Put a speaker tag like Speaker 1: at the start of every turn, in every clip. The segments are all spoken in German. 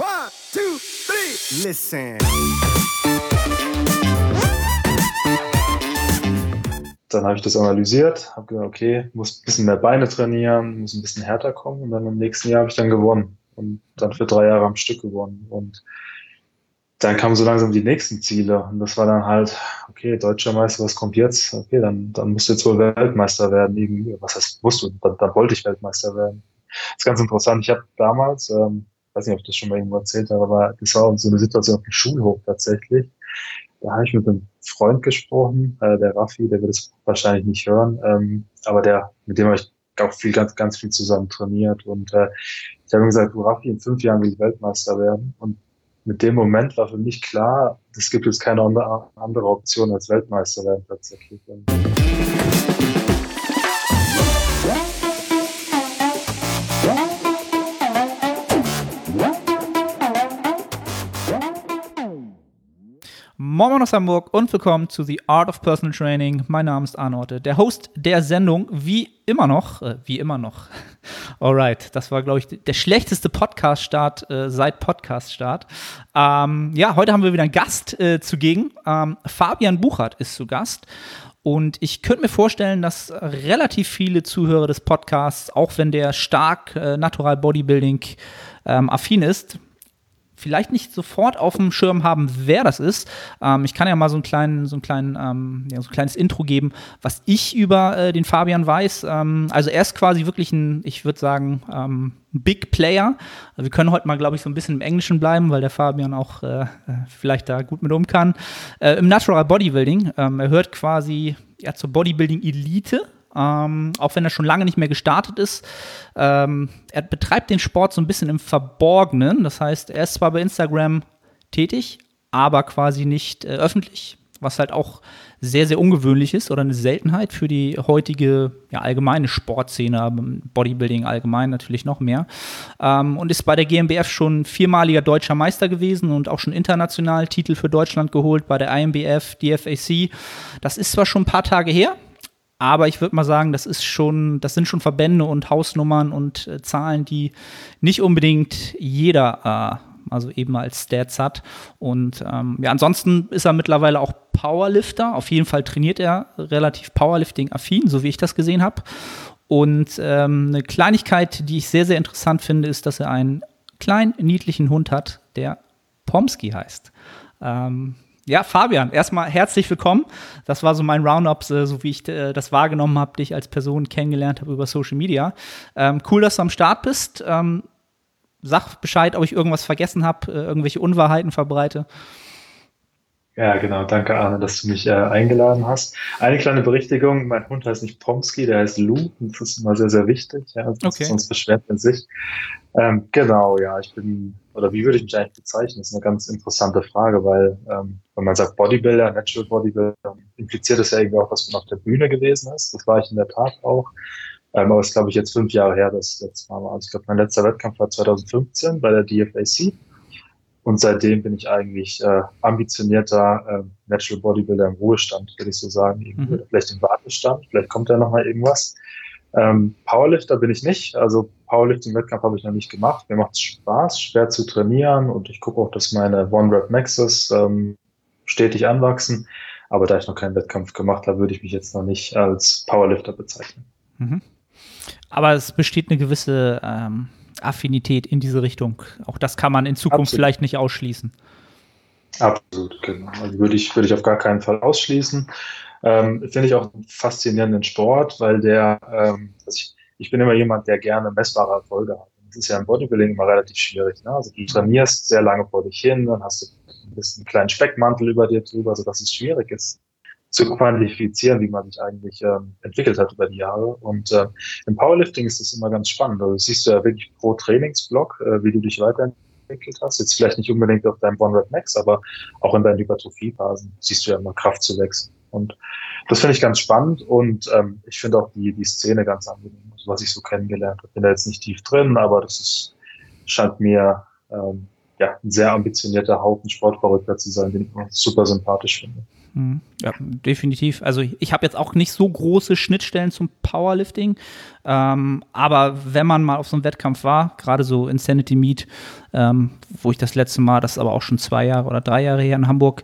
Speaker 1: One, two, three. Listen.
Speaker 2: Dann habe ich das analysiert, habe gesagt, okay, muss ein bisschen mehr Beine trainieren, muss ein bisschen härter kommen und dann im nächsten Jahr habe ich dann gewonnen und dann für drei Jahre am Stück gewonnen und dann kamen so langsam die nächsten Ziele und das war dann halt, okay, deutscher Meister, was kommt jetzt? Okay, dann, dann musst du jetzt wohl Weltmeister werden. Irgendwie. Was heißt, musst du? Dann, dann wollte ich Weltmeister werden. Das ist ganz interessant. Ich habe damals, ähm, weiß nicht, ob ich das schon mal irgendwo erzählt habe, aber das war so eine Situation auf dem Schulhof tatsächlich. Da habe ich mit einem Freund gesprochen, äh, der Raffi, der wird es wahrscheinlich nicht hören, ähm, aber der, mit dem habe ich auch viel, ganz, ganz viel zusammen trainiert und äh, ich habe ihm gesagt, du Raffi, in fünf Jahren will ich Weltmeister werden und mit dem Moment war für mich klar, es gibt jetzt keine andere Option als Weltmeister werden tatsächlich.
Speaker 3: Moin aus Hamburg und willkommen zu The Art of Personal Training. Mein Name ist Arnorte, der Host der Sendung, wie immer noch, äh, wie immer noch. Alright, das war, glaube ich, der schlechteste Podcast-Start äh, seit Podcast-Start. Ähm, ja, heute haben wir wieder einen Gast äh, zugegen. Ähm, Fabian Buchert ist zu Gast. Und ich könnte mir vorstellen, dass relativ viele Zuhörer des Podcasts, auch wenn der stark äh, Natural Bodybuilding ähm, affin ist, vielleicht nicht sofort auf dem Schirm haben, wer das ist. Ähm, ich kann ja mal so, einen kleinen, so, einen kleinen, ähm, ja, so ein kleines Intro geben, was ich über äh, den Fabian weiß. Ähm, also er ist quasi wirklich ein, ich würde sagen, ähm, Big Player. Wir können heute mal, glaube ich, so ein bisschen im Englischen bleiben, weil der Fabian auch äh, äh, vielleicht da gut mit um kann. Äh, Im Natural Bodybuilding. Ähm, er hört quasi ja, zur Bodybuilding-Elite ähm, auch wenn er schon lange nicht mehr gestartet ist. Ähm, er betreibt den Sport so ein bisschen im Verborgenen. Das heißt, er ist zwar bei Instagram tätig, aber quasi nicht äh, öffentlich, was halt auch sehr, sehr ungewöhnlich ist oder eine Seltenheit für die heutige ja, allgemeine Sportszene, Bodybuilding allgemein natürlich noch mehr. Ähm, und ist bei der GmbF schon viermaliger deutscher Meister gewesen und auch schon international Titel für Deutschland geholt bei der IMBF, DFAC. Das ist zwar schon ein paar Tage her, aber ich würde mal sagen, das ist schon, das sind schon Verbände und Hausnummern und äh, Zahlen, die nicht unbedingt jeder, äh, also eben als Stats hat. Und ähm, ja, ansonsten ist er mittlerweile auch Powerlifter. Auf jeden Fall trainiert er relativ Powerlifting-affin, so wie ich das gesehen habe. Und ähm, eine Kleinigkeit, die ich sehr, sehr interessant finde, ist, dass er einen kleinen, niedlichen Hund hat, der Pomsky heißt. Ähm, ja, Fabian, erstmal herzlich willkommen. Das war so mein Roundup, äh, so wie ich äh, das wahrgenommen habe, dich als Person kennengelernt habe über Social Media. Ähm, cool, dass du am Start bist. Ähm, sag Bescheid, ob ich irgendwas vergessen habe, äh, irgendwelche Unwahrheiten verbreite.
Speaker 2: Ja, genau. Danke, Arne, dass du mich äh, eingeladen hast. Eine kleine Berichtigung. Mein Hund heißt nicht Pomsky, der heißt Lou. Das ist immer sehr, sehr wichtig. Ja, sonst, okay. sonst beschwert man sich. Ähm, genau, ja, ich bin, oder wie würde ich mich eigentlich bezeichnen? Das ist eine ganz interessante Frage, weil ähm, wenn man sagt Bodybuilder, Natural Bodybuilder, impliziert das ja irgendwie auch, dass man auf der Bühne gewesen ist. Das war ich in der Tat auch. Ähm, aber es ist, glaube ich, jetzt fünf Jahre her, dass das letzte Mal war. Also ich glaube, mein letzter Wettkampf war 2015 bei der DFAC. Und seitdem bin ich eigentlich äh, ambitionierter äh, Natural Bodybuilder im Ruhestand, würde ich so sagen. Mhm. Vielleicht im Wartestand, vielleicht kommt da noch mal irgendwas. Ähm, Powerlifter bin ich nicht. Also Powerlifting-Wettkampf habe ich noch nicht gemacht. Mir macht es Spaß, schwer zu trainieren und ich gucke auch, dass meine One-Rep-Maxes ähm, stetig anwachsen. Aber da ich noch keinen Wettkampf gemacht habe, würde ich mich jetzt noch nicht als Powerlifter bezeichnen.
Speaker 3: Mhm. Aber es besteht eine gewisse ähm, Affinität in diese Richtung. Auch das kann man in Zukunft Absolut. vielleicht nicht ausschließen.
Speaker 2: Absolut, genau. Also würde ich, würde ich auf gar keinen Fall ausschließen. Ähm, Finde ich auch einen faszinierenden Sport, weil der, ähm, also ich, ich bin immer jemand, der gerne messbare Erfolge hat. Das ist ja im Bodybuilding immer relativ schwierig. Ne? Also du trainierst sehr lange vor dich hin, dann hast du ein bisschen einen kleinen Speckmantel über dir drüber, sodass es schwierig ist zu quantifizieren, wie man sich eigentlich ähm, entwickelt hat über die Jahre. Und äh, im Powerlifting ist das immer ganz spannend. Also siehst du ja wirklich pro Trainingsblock, äh, wie du dich weiterentwickelt hast. Jetzt vielleicht nicht unbedingt auf deinem One Rep Max, aber auch in deinen Hypertrophie-Phasen siehst du ja immer Kraft zu wechseln. Und das finde ich ganz spannend und ähm, ich finde auch die, die Szene ganz angenehm, also was ich so kennengelernt habe. Bin da jetzt nicht tief drin, aber das ist, scheint mir ähm, ja, ein sehr ambitionierter Haufen Sportverrückter zu sein, den ich super sympathisch finde.
Speaker 3: Mhm. Ja, definitiv. Also ich habe jetzt auch nicht so große Schnittstellen zum Powerlifting, ähm, aber wenn man mal auf so einem Wettkampf war, gerade so Insanity Meet, ähm, wo ich das letzte Mal, das ist aber auch schon zwei Jahre oder drei Jahre her in Hamburg,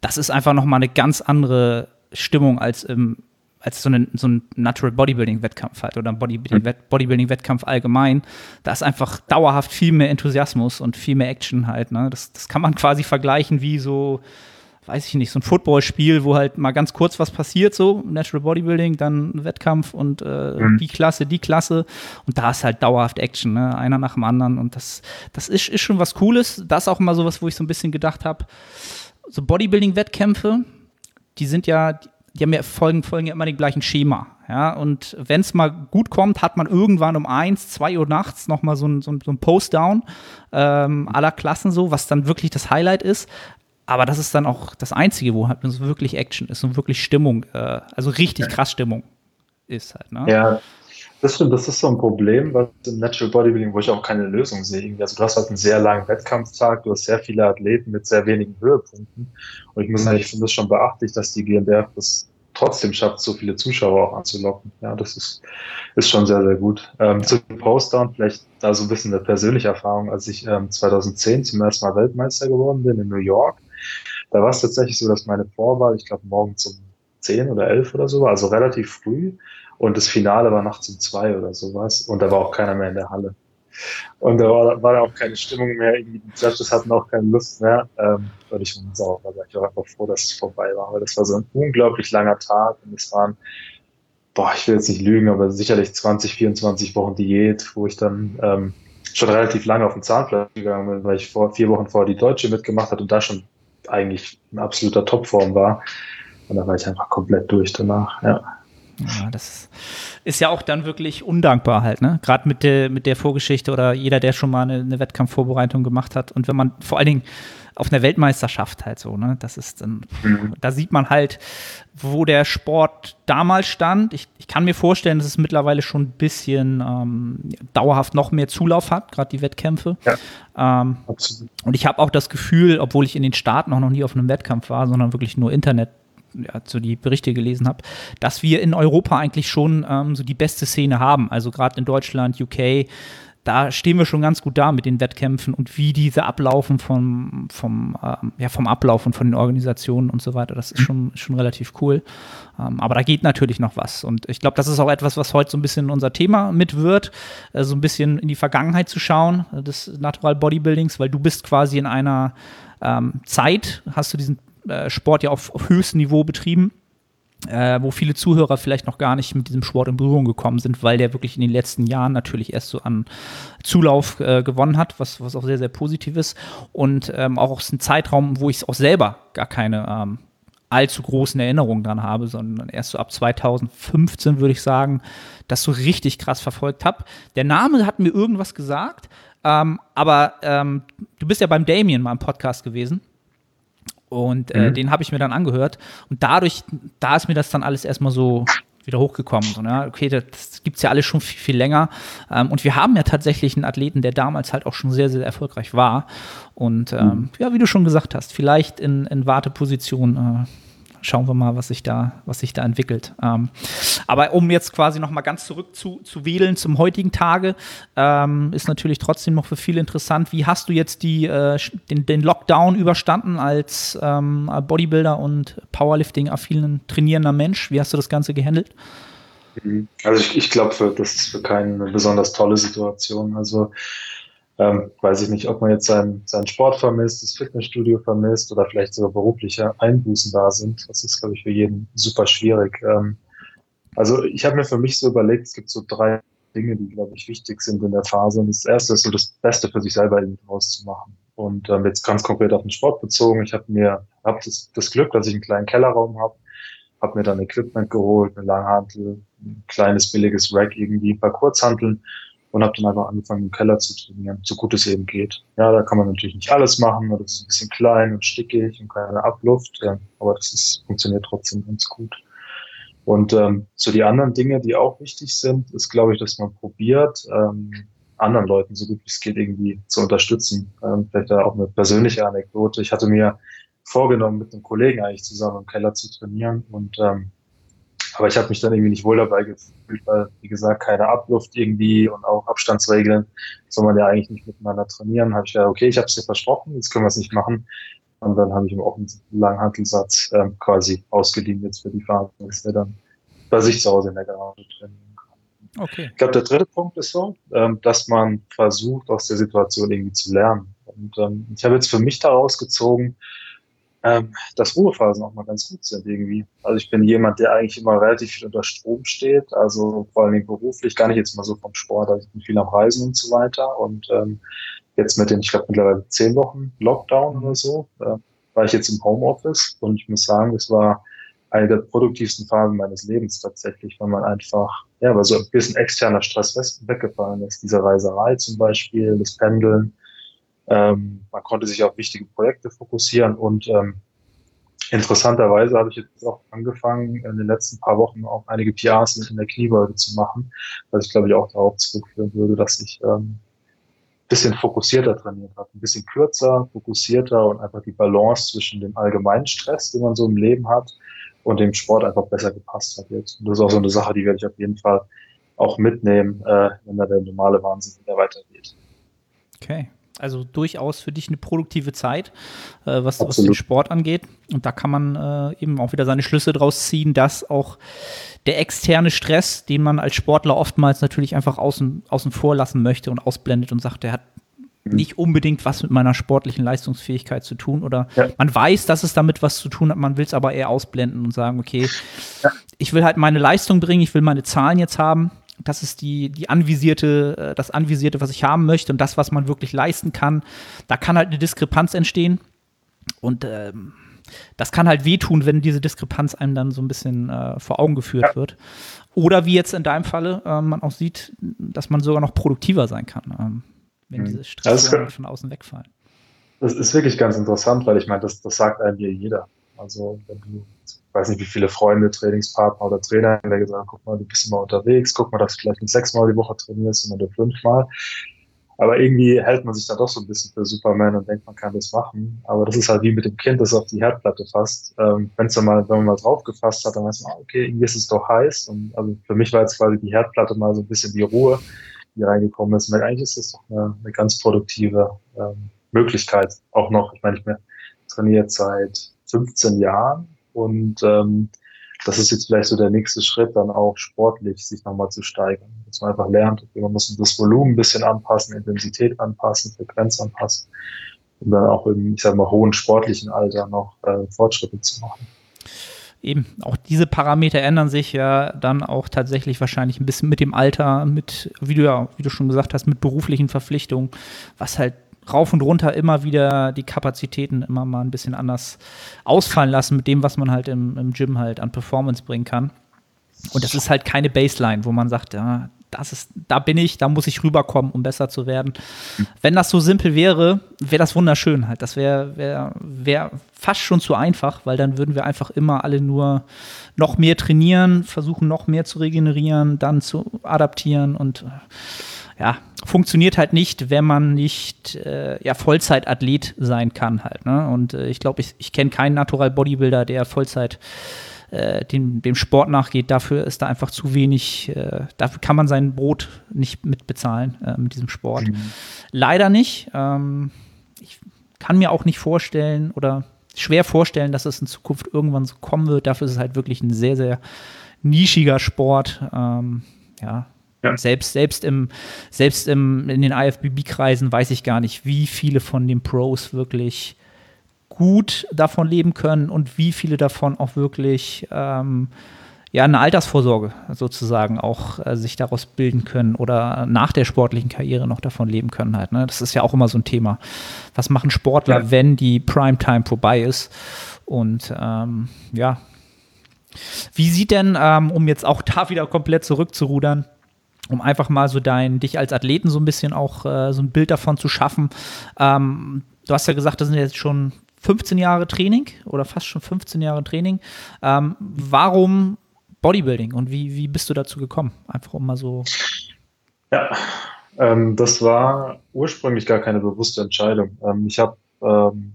Speaker 3: das ist einfach nochmal eine ganz andere Stimmung als im als so, eine, so ein Natural Bodybuilding-Wettkampf halt oder ein Bodybuilding-Wettkampf allgemein. Da ist einfach dauerhaft viel mehr Enthusiasmus und viel mehr Action halt. Ne? Das, das kann man quasi vergleichen wie so, weiß ich nicht, so ein Footballspiel, wo halt mal ganz kurz was passiert, so Natural Bodybuilding, dann Wettkampf und äh, mhm. die Klasse, die Klasse. Und da ist halt dauerhaft Action, ne? einer nach dem anderen. Und das, das ist, ist schon was Cooles. Das ist auch immer so was, wo ich so ein bisschen gedacht habe, so Bodybuilding-Wettkämpfe, die sind ja, die haben ja folgen, folgen ja immer dem gleichen Schema. Ja, und wenn es mal gut kommt, hat man irgendwann um eins, zwei Uhr nachts nochmal so ein, so ein, so ein Post-Down ähm, aller Klassen so, was dann wirklich das Highlight ist. Aber das ist dann auch das Einzige, wo halt so wirklich Action ist und wirklich Stimmung, äh, also richtig krass Stimmung ist halt. Ne?
Speaker 2: Ja, das stimmt, das ist so ein Problem, was im Natural Bodybuilding, wo ich auch keine Lösung sehe. Also du hast halt einen sehr langen Wettkampftag, du hast sehr viele Athleten mit sehr wenigen Höhepunkten. Und ich muss sagen, ich finde das schon beachtlich, dass die GmbF das trotzdem schafft, so viele Zuschauer auch anzulocken. Ja, das ist, ist schon sehr, sehr gut. Ähm, zu Postdown, vielleicht da so ein bisschen eine persönliche Erfahrung, als ich ähm, 2010 zum ersten Mal Weltmeister geworden bin in New York, da war es tatsächlich so, dass meine Vorwahl, ich glaube, morgens um 10 oder 11 oder so war, also relativ früh. Und das Finale war nachts um zwei oder sowas. Und da war auch keiner mehr in der Halle. Und da war, war da auch keine Stimmung mehr. Die Judges hatten auch keine Lust mehr. Ähm, und ich war sauer. War ich auch einfach froh, dass es vorbei war. Weil das war so ein unglaublich langer Tag. Und es waren, boah, ich will jetzt nicht lügen, aber sicherlich 20, 24 Wochen Diät, wo ich dann ähm, schon relativ lange auf den Zahnfleisch gegangen bin, weil ich vor vier Wochen vorher die Deutsche mitgemacht hat und da schon eigentlich in absoluter Topform war. Und da war ich einfach komplett durch danach, ja.
Speaker 3: Ja, das ist ja auch dann wirklich undankbar halt, ne? Gerade mit der, mit der Vorgeschichte oder jeder, der schon mal eine, eine Wettkampfvorbereitung gemacht hat. Und wenn man vor allen Dingen auf einer Weltmeisterschaft halt so, ne? Das ist dann, mhm. da sieht man halt, wo der Sport damals stand. Ich, ich kann mir vorstellen, dass es mittlerweile schon ein bisschen ähm, dauerhaft noch mehr Zulauf hat, gerade die Wettkämpfe. Ja, ähm, absolut. Und ich habe auch das Gefühl, obwohl ich in den Staaten auch noch nie auf einem Wettkampf war, sondern wirklich nur Internet ja, so die Berichte gelesen habe, dass wir in Europa eigentlich schon ähm, so die beste Szene haben. Also gerade in Deutschland, UK, da stehen wir schon ganz gut da mit den Wettkämpfen und wie diese ablaufen vom, vom, ähm, ja, vom Ablauf und von den Organisationen und so weiter. Das ist schon, schon relativ cool. Ähm, aber da geht natürlich noch was. Und ich glaube, das ist auch etwas, was heute so ein bisschen unser Thema mit wird, äh, so ein bisschen in die Vergangenheit zu schauen, äh, des Natural Bodybuildings, weil du bist quasi in einer ähm, Zeit, hast du diesen Sport ja auf, auf höchstem Niveau betrieben äh, wo viele Zuhörer vielleicht noch gar nicht mit diesem Sport in Berührung gekommen sind, weil der wirklich in den letzten Jahren natürlich erst so an Zulauf äh, gewonnen hat, was, was auch sehr, sehr positiv ist. Und ähm, auch aus einem Zeitraum, wo ich auch selber gar keine ähm, allzu großen Erinnerungen dran habe, sondern erst so ab 2015 würde ich sagen, das so richtig krass verfolgt habe. Der Name hat mir irgendwas gesagt, ähm, aber ähm, du bist ja beim Damien mal im Podcast gewesen. Und äh, mhm. den habe ich mir dann angehört. Und dadurch, da ist mir das dann alles erstmal so wieder hochgekommen. So, ne? Okay, das gibt es ja alles schon viel, viel länger. Ähm, und wir haben ja tatsächlich einen Athleten, der damals halt auch schon sehr, sehr erfolgreich war. Und ähm, mhm. ja, wie du schon gesagt hast, vielleicht in, in Warteposition äh, schauen wir mal, was sich da, was sich da entwickelt. Ähm, aber um jetzt quasi noch mal ganz zurück zu, zu wählen zum heutigen Tage, ähm, ist natürlich trotzdem noch für viele interessant. Wie hast du jetzt die, äh, den, den, Lockdown überstanden als ähm, Bodybuilder und Powerlifting-affinen trainierender Mensch? Wie hast du das Ganze gehandelt?
Speaker 2: Mhm. Also ich, ich glaube, das ist für keine besonders tolle Situation. Also ähm, weiß ich nicht, ob man jetzt seinen, seinen Sport vermisst, das Fitnessstudio vermisst oder vielleicht sogar berufliche Einbußen da sind. Das ist, glaube ich, für jeden super schwierig. Ähm, also ich habe mir für mich so überlegt, es gibt so drei Dinge, die, glaube ich, wichtig sind in der Phase. Und das erste ist so das Beste für sich selber rauszumachen. Und ähm, jetzt ganz konkret auf den Sport bezogen. Ich habe mir hab das, das Glück, dass ich einen kleinen Kellerraum habe, habe mir dann Equipment geholt, eine Langhantel, ein kleines billiges Rack irgendwie, ein paar Kurzhanteln und habe dann einfach angefangen, im Keller zu trainieren, so gut es eben geht. Ja, da kann man natürlich nicht alles machen, das ist ein bisschen klein und stickig und keine Abluft, ja, aber das ist, funktioniert trotzdem ganz gut. Und ähm, so die anderen Dinge, die auch wichtig sind, ist, glaube ich, dass man probiert, ähm, anderen Leuten so gut wie es geht irgendwie zu unterstützen. Ähm, vielleicht da auch eine persönliche Anekdote. Ich hatte mir vorgenommen, mit einem Kollegen eigentlich zusammen im Keller zu trainieren. Und ähm, aber ich habe mich dann irgendwie nicht wohl dabei gefühlt, weil, wie gesagt, keine Abluft irgendwie und auch Abstandsregeln soll man ja eigentlich nicht miteinander trainieren. Habe ich ja, okay, ich habe es dir versprochen, jetzt können wir es nicht machen. Und dann habe ich ihm auch einen Langhantelssatz ähm, quasi ausgeliehen jetzt für die Phase, dass er dann bei sich zu Hause in der Garage trainieren kann. Okay. Ich glaube, der dritte Punkt ist so, ähm, dass man versucht, aus der Situation irgendwie zu lernen. Und ähm, ich habe jetzt für mich daraus gezogen, ähm, dass Ruhephasen auch mal ganz gut sind irgendwie. Also ich bin jemand, der eigentlich immer relativ viel unter Strom steht, also vor allem beruflich, gar nicht jetzt mal so vom Sport, also ich bin viel am Reisen und so weiter. Und ähm, jetzt mit den, ich glaube mittlerweile zehn Wochen Lockdown oder so, äh, war ich jetzt im Homeoffice. Und ich muss sagen, das war eine der produktivsten Phasen meines Lebens tatsächlich, weil man einfach, ja, weil so ein bisschen externer Stress weggefallen ist. Diese Reiserei zum Beispiel, das Pendeln, ähm, man konnte sich auf wichtige Projekte fokussieren und ähm, interessanterweise habe ich jetzt auch angefangen, in den letzten paar Wochen auch einige PRs in der Kniebeuge zu machen, was ich glaube ich auch darauf zurückführen würde, dass ich ähm, bisschen fokussierter trainiert habe, ein bisschen kürzer, fokussierter und einfach die Balance zwischen dem allgemeinen Stress, den man so im Leben hat, und dem Sport einfach besser gepasst hat jetzt. Und das ist auch so eine Sache, die werde ich auf jeden Fall auch mitnehmen, äh, wenn da der normale Wahnsinn wieder weitergeht.
Speaker 3: Okay. Also durchaus für dich eine produktive Zeit, äh, was, was, den Sport angeht. Und da kann man äh, eben auch wieder seine Schlüsse draus ziehen, dass auch der externe Stress, den man als Sportler oftmals natürlich einfach außen, außen vor lassen möchte und ausblendet und sagt, der hat mhm. nicht unbedingt was mit meiner sportlichen Leistungsfähigkeit zu tun oder ja. man weiß, dass es damit was zu tun hat, man will es aber eher ausblenden und sagen, okay, ja. ich will halt meine Leistung bringen, ich will meine Zahlen jetzt haben das ist die, die anvisierte, äh, das anvisierte, was ich haben möchte und das, was man wirklich leisten kann. Da kann halt eine Diskrepanz entstehen. Und ähm, das kann halt wehtun, wenn diese Diskrepanz einem dann so ein bisschen äh, vor Augen geführt ja. wird. Oder wie jetzt in deinem Falle, äh, man auch sieht, dass man sogar noch produktiver sein kann, ähm, wenn mhm. diese Stressoren von außen wegfallen.
Speaker 2: Das ist wirklich ganz interessant, weil ich meine, das, das sagt einem hier jeder. Also wenn du weiß nicht, wie viele Freunde, Trainingspartner oder Trainer haben gesagt, guck mal, du bist immer unterwegs, guck mal, dass du vielleicht nicht sechsmal die Woche trainierst, sondern nur fünfmal. Aber irgendwie hält man sich da doch so ein bisschen für Superman und denkt, man kann das machen. Aber das ist halt wie mit dem Kind, das auf die Herdplatte fasst. Ähm, wenn's dann mal, wenn man mal drauf gefasst hat, dann weiß man, okay, irgendwie ist es doch heiß. Und also für mich war jetzt quasi die Herdplatte mal so ein bisschen die Ruhe, die reingekommen ist. Und eigentlich ist das doch eine, eine ganz produktive ähm, Möglichkeit. Auch noch, ich meine, ich bin trainiert seit 15 Jahren und ähm, das ist jetzt vielleicht so der nächste Schritt, dann auch sportlich sich nochmal zu steigern. Dass man einfach lernt, man muss das Volumen ein bisschen anpassen, Intensität anpassen, Frequenz anpassen, um dann auch im, ich sag mal, hohen sportlichen Alter noch äh, Fortschritte zu machen.
Speaker 3: Eben, auch diese Parameter ändern sich ja dann auch tatsächlich wahrscheinlich ein bisschen mit dem Alter, mit, wie du ja, wie du schon gesagt hast, mit beruflichen Verpflichtungen, was halt rauf und runter immer wieder die Kapazitäten immer mal ein bisschen anders ausfallen lassen mit dem, was man halt im, im Gym halt an Performance bringen kann. Und das ist halt keine Baseline, wo man sagt, ja, das ist, da bin ich, da muss ich rüberkommen, um besser zu werden. Wenn das so simpel wäre, wäre das wunderschön halt. Das wäre wär, wär fast schon zu einfach, weil dann würden wir einfach immer alle nur noch mehr trainieren, versuchen noch mehr zu regenerieren, dann zu adaptieren und ja, funktioniert halt nicht, wenn man nicht äh, ja, Vollzeitathlet sein kann halt. Ne? Und äh, ich glaube, ich, ich kenne keinen Natural Bodybuilder, der Vollzeit äh, dem, dem Sport nachgeht. Dafür ist da einfach zu wenig, äh, dafür kann man sein Brot nicht mitbezahlen äh, mit diesem Sport. Mhm. Leider nicht. Ähm, ich kann mir auch nicht vorstellen oder schwer vorstellen, dass es in Zukunft irgendwann so kommen wird. Dafür ist es halt wirklich ein sehr, sehr nischiger Sport. Ähm, ja, ja. Selbst, selbst, im, selbst im, in den IFBB-Kreisen weiß ich gar nicht, wie viele von den Pros wirklich gut davon leben können und wie viele davon auch wirklich ähm, ja, eine Altersvorsorge sozusagen auch äh, sich daraus bilden können oder nach der sportlichen Karriere noch davon leben können halt. Ne? Das ist ja auch immer so ein Thema. Was machen Sportler, ja. wenn die Primetime vorbei ist? Und ähm, ja, wie sieht denn, ähm, um jetzt auch da wieder komplett zurückzurudern, um einfach mal so dein, dich als Athleten so ein bisschen auch äh, so ein Bild davon zu schaffen. Ähm, du hast ja gesagt, das sind jetzt schon 15 Jahre Training oder fast schon 15 Jahre Training. Ähm, warum Bodybuilding und wie, wie bist du dazu gekommen? Einfach um mal so.
Speaker 2: Ja, ähm, das war ursprünglich gar keine bewusste Entscheidung. Ähm, ich habe ähm,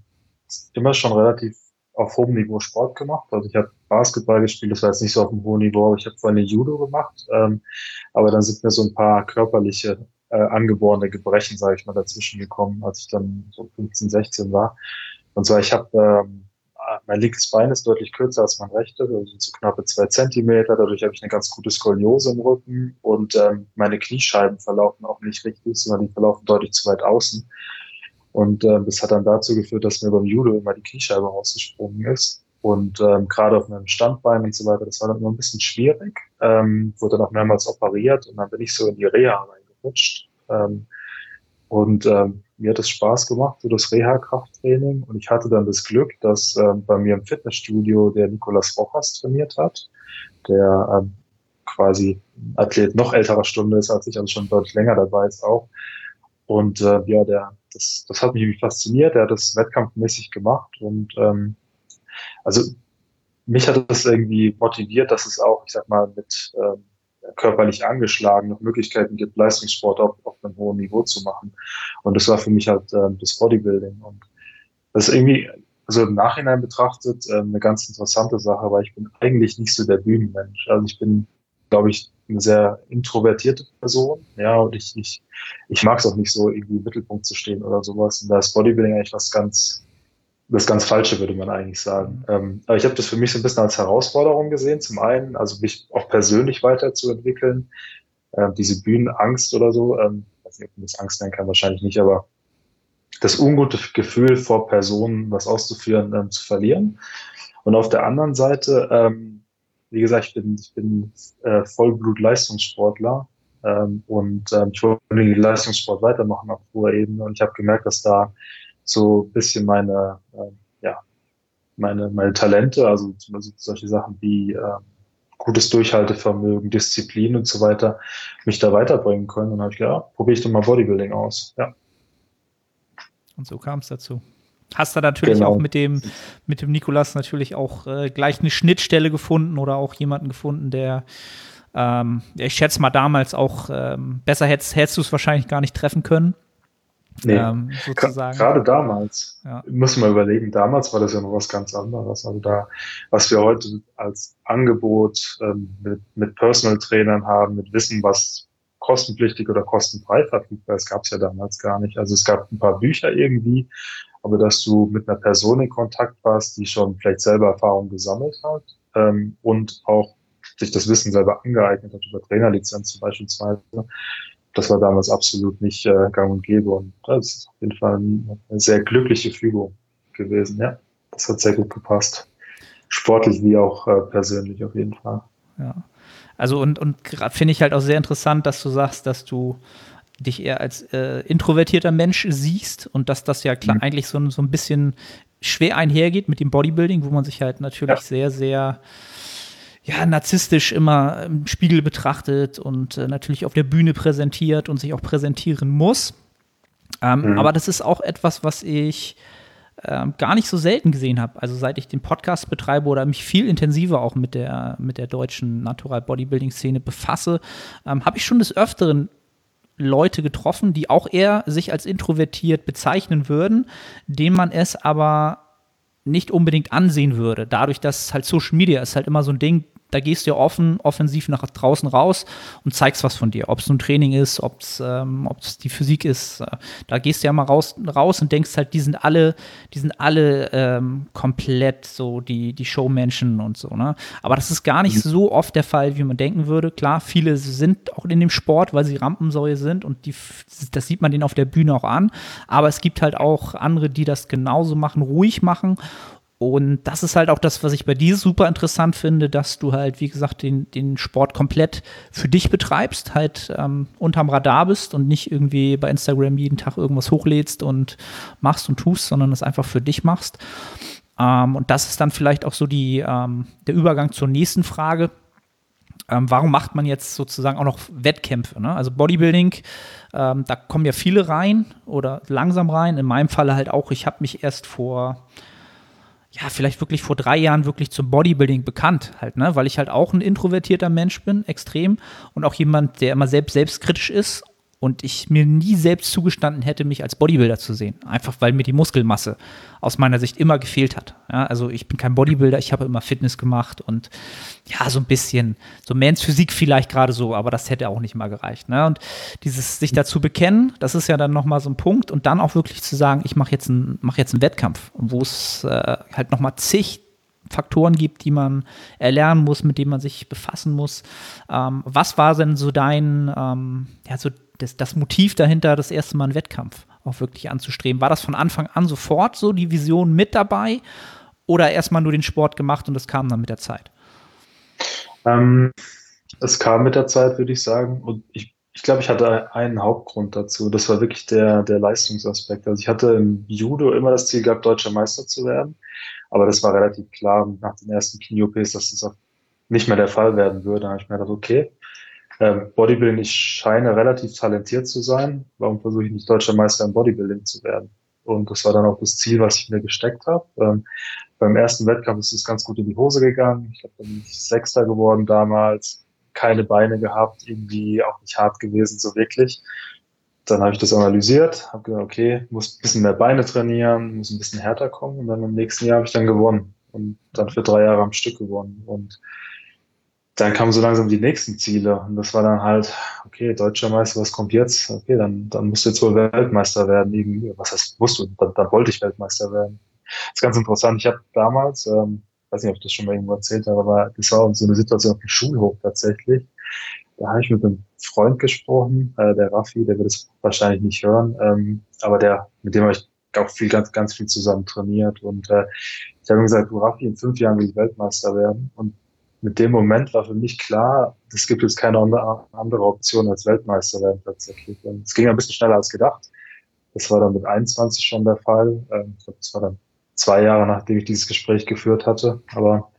Speaker 2: immer schon relativ auf hohem Niveau Sport gemacht. Also ich habe Basketball gespielt, das war jetzt nicht so auf einem hohen Niveau, aber ich habe vorhin Judo gemacht. Ähm, aber dann sind mir so ein paar körperliche äh, angeborene Gebrechen, sage ich mal, dazwischen gekommen, als ich dann so 15, 16 war. Und zwar, ich habe ähm, mein linkes Bein ist deutlich kürzer als mein rechtes, also so knappe zwei Zentimeter. Dadurch habe ich eine ganz gute Skoliose im Rücken und ähm, meine Kniescheiben verlaufen auch nicht richtig, sondern die verlaufen deutlich zu weit außen. Und ähm, das hat dann dazu geführt, dass mir beim Judo immer die Kniescheibe rausgesprungen ist. Und ähm, gerade auf meinem Standbein und so weiter, das war dann immer ein bisschen schwierig. Ähm, wurde dann auch mehrmals operiert und dann bin ich so in die Reha reingerutscht. Ähm, und ähm, mir hat es Spaß gemacht, so das Reha-Krafttraining. Und ich hatte dann das Glück, dass ähm, bei mir im Fitnessstudio der Nicolas Rojas trainiert hat, der ähm, quasi Athlet noch älterer Stunde ist als ich, also schon deutlich länger dabei ist auch. Und äh, ja, der, das, das hat mich fasziniert. Er hat das wettkampfmäßig gemacht und ähm, also mich hat das irgendwie motiviert, dass es auch, ich sag mal, mit ähm, körperlich angeschlagen noch Möglichkeiten gibt, Leistungssport auf, auf einem hohen Niveau zu machen. Und das war für mich halt äh, das Bodybuilding. Und das ist irgendwie, also im Nachhinein betrachtet, äh, eine ganz interessante Sache, weil ich bin eigentlich nicht so der Bühnenmensch. Also ich bin, glaube ich, eine sehr introvertierte Person. Ja, und ich, ich, ich mag es auch nicht so, irgendwie im Mittelpunkt zu stehen oder sowas. Und da ist Bodybuilding eigentlich was ganz, das ganz Falsche, würde man eigentlich sagen. Ähm, aber ich habe das für mich so ein bisschen als Herausforderung gesehen. Zum einen, also mich auch persönlich weiterzuentwickeln. Ähm, diese Bühnenangst oder so, ähm, ich weiß nicht, ob man das Angst nennen kann, wahrscheinlich nicht, aber das ungute Gefühl vor Personen, was auszuführen, ähm, zu verlieren. Und auf der anderen Seite, ähm, wie gesagt, ich bin, ich bin äh, Vollblut-Leistungssportler ähm, und ähm, ich wollte den Leistungssport weitermachen auf hoher Ebene und ich habe gemerkt, dass da so ein bisschen meine, äh, ja, meine, meine Talente, also zum Beispiel solche Sachen wie äh, gutes Durchhaltevermögen, Disziplin und so weiter, mich da weiterbringen können. Und habe ich gedacht, ja, probiere ich doch mal Bodybuilding aus. Ja.
Speaker 3: Und so kam es dazu. Hast du natürlich genau. auch mit dem, mit dem Nikolas natürlich auch äh, gleich eine Schnittstelle gefunden oder auch jemanden gefunden, der, ähm, ich schätze mal damals auch ähm, besser hättest, hättest du es wahrscheinlich gar nicht treffen können.
Speaker 2: Nee, ähm, gerade damals, ja. muss man überlegen, damals war das ja noch was ganz anderes. Also da, was wir heute als Angebot ähm, mit, mit Personal Trainern haben, mit Wissen, was kostenpflichtig oder kostenfrei verfügbar ist, gab es ja damals gar nicht. Also es gab ein paar Bücher irgendwie, aber dass du mit einer Person in Kontakt warst, die schon vielleicht selber Erfahrung gesammelt hat ähm, und auch sich das Wissen selber angeeignet hat über Trainerlizenz beispielsweise, das war damals absolut nicht äh, gang und gäbe. Und das ist auf jeden Fall eine sehr glückliche Fügung gewesen. Ja, das hat sehr gut gepasst. Sportlich wie auch äh, persönlich auf jeden Fall.
Speaker 3: Ja. Also und, und finde ich halt auch sehr interessant, dass du sagst, dass du dich eher als äh, introvertierter Mensch siehst und dass das ja klar mhm. eigentlich so, so ein bisschen schwer einhergeht mit dem Bodybuilding, wo man sich halt natürlich ja. sehr, sehr ja, narzisstisch immer im Spiegel betrachtet und äh, natürlich auf der Bühne präsentiert und sich auch präsentieren muss. Ähm, mhm. Aber das ist auch etwas, was ich ähm, gar nicht so selten gesehen habe. Also seit ich den Podcast betreibe oder mich viel intensiver auch mit der, mit der deutschen Natural Bodybuilding Szene befasse, ähm, habe ich schon des Öfteren Leute getroffen, die auch eher sich als introvertiert bezeichnen würden, denen man es aber nicht unbedingt ansehen würde. Dadurch, dass halt Social Media ist halt immer so ein Ding, da gehst du ja offen, offensiv nach draußen raus und zeigst was von dir. Ob es ein Training ist, ob es ähm, die Physik ist. Äh, da gehst du ja mal raus, raus und denkst halt, die sind alle, die sind alle ähm, komplett so die, die Showmenschen und so. Ne? Aber das ist gar nicht mhm. so oft der Fall, wie man denken würde. Klar, viele sind auch in dem Sport, weil sie Rampensäue sind und die, das sieht man denen auf der Bühne auch an. Aber es gibt halt auch andere, die das genauso machen, ruhig machen und das ist halt auch das, was ich bei dir super interessant finde, dass du halt, wie gesagt, den, den Sport komplett für dich betreibst, halt ähm, unterm Radar bist und nicht irgendwie bei Instagram jeden Tag irgendwas hochlädst und machst und tust, sondern es einfach für dich machst. Ähm, und das ist dann vielleicht auch so die, ähm, der Übergang zur nächsten Frage. Ähm, warum macht man jetzt sozusagen auch noch Wettkämpfe? Ne? Also Bodybuilding, ähm, da kommen ja viele rein oder langsam rein. In meinem Falle halt auch, ich habe mich erst vor ja, vielleicht wirklich vor drei Jahren wirklich zum Bodybuilding bekannt, halt, ne? Weil ich halt auch ein introvertierter Mensch bin, extrem. Und auch jemand, der immer selbst selbstkritisch ist und ich mir nie selbst zugestanden hätte, mich als Bodybuilder zu sehen. Einfach weil mir die Muskelmasse aus meiner Sicht immer gefehlt hat. Ja, also ich bin kein Bodybuilder, ich habe immer Fitness gemacht und ja, so ein bisschen, so Mans Physik vielleicht gerade so, aber das hätte auch nicht mal gereicht. Ne? Und dieses sich dazu bekennen, das ist ja dann nochmal so ein Punkt und dann auch wirklich zu sagen, ich mache jetzt, ein, mach jetzt einen Wettkampf, wo es äh, halt nochmal zig Faktoren gibt, die man erlernen muss, mit denen man sich befassen muss. Ähm, was war denn so dein, ähm, ja, so das, das Motiv dahinter, das erste Mal einen Wettkampf auch wirklich anzustreben? War das von Anfang an sofort so die Vision mit dabei oder erstmal nur den Sport gemacht und das kam dann mit der Zeit?
Speaker 2: Ähm, es kam mit der Zeit, würde ich sagen. Und ich, ich glaube, ich hatte einen Hauptgrund dazu. Das war wirklich der, der Leistungsaspekt. Also ich hatte im Judo immer das Ziel gehabt, deutscher Meister zu werden. Aber das war relativ klar nach den ersten Knie-OPs, dass das auch nicht mehr der Fall werden würde. Da habe ich mir gedacht, okay, ähm, Bodybuilding, ich scheine relativ talentiert zu sein. Warum versuche ich nicht deutscher Meister im Bodybuilding zu werden? Und das war dann auch das Ziel, was ich mir gesteckt habe. Ähm, beim ersten Wettkampf ist es ganz gut in die Hose gegangen. Ich habe dann Sechster geworden damals, keine Beine gehabt, irgendwie auch nicht hart gewesen, so wirklich. Dann habe ich das analysiert, habe gesagt, okay, muss ein bisschen mehr Beine trainieren, muss ein bisschen härter kommen. Und dann im nächsten Jahr habe ich dann gewonnen und dann für drei Jahre am Stück gewonnen. Und dann kamen so langsam die nächsten Ziele. Und das war dann halt, okay, deutscher Meister, was kommt jetzt? Okay, dann, dann musst du jetzt wohl Weltmeister werden. Irgendwie, was heißt, musst du? Dann, dann wollte ich Weltmeister werden. Das ist ganz interessant. Ich habe damals, ähm, weiß nicht, ob ich das schon mal irgendwo erzählt habe, aber das war so eine Situation auf dem Schulhof tatsächlich. Da habe ich mit einem Freund gesprochen, äh, der Raffi, der wird es wahrscheinlich nicht hören, ähm, aber der, mit dem habe ich auch viel, ganz, ganz viel zusammen trainiert. Und äh, ich habe ihm gesagt, du Raffi, in fünf Jahren will ich Weltmeister werden. Und mit dem Moment war für mich klar, es gibt jetzt keine andere Option als Weltmeister werden tatsächlich. Es ging ein bisschen schneller als gedacht. Das war dann mit 21 schon der Fall. Ähm, ich glaube, das war dann zwei Jahre, nachdem ich dieses Gespräch geführt hatte. Aber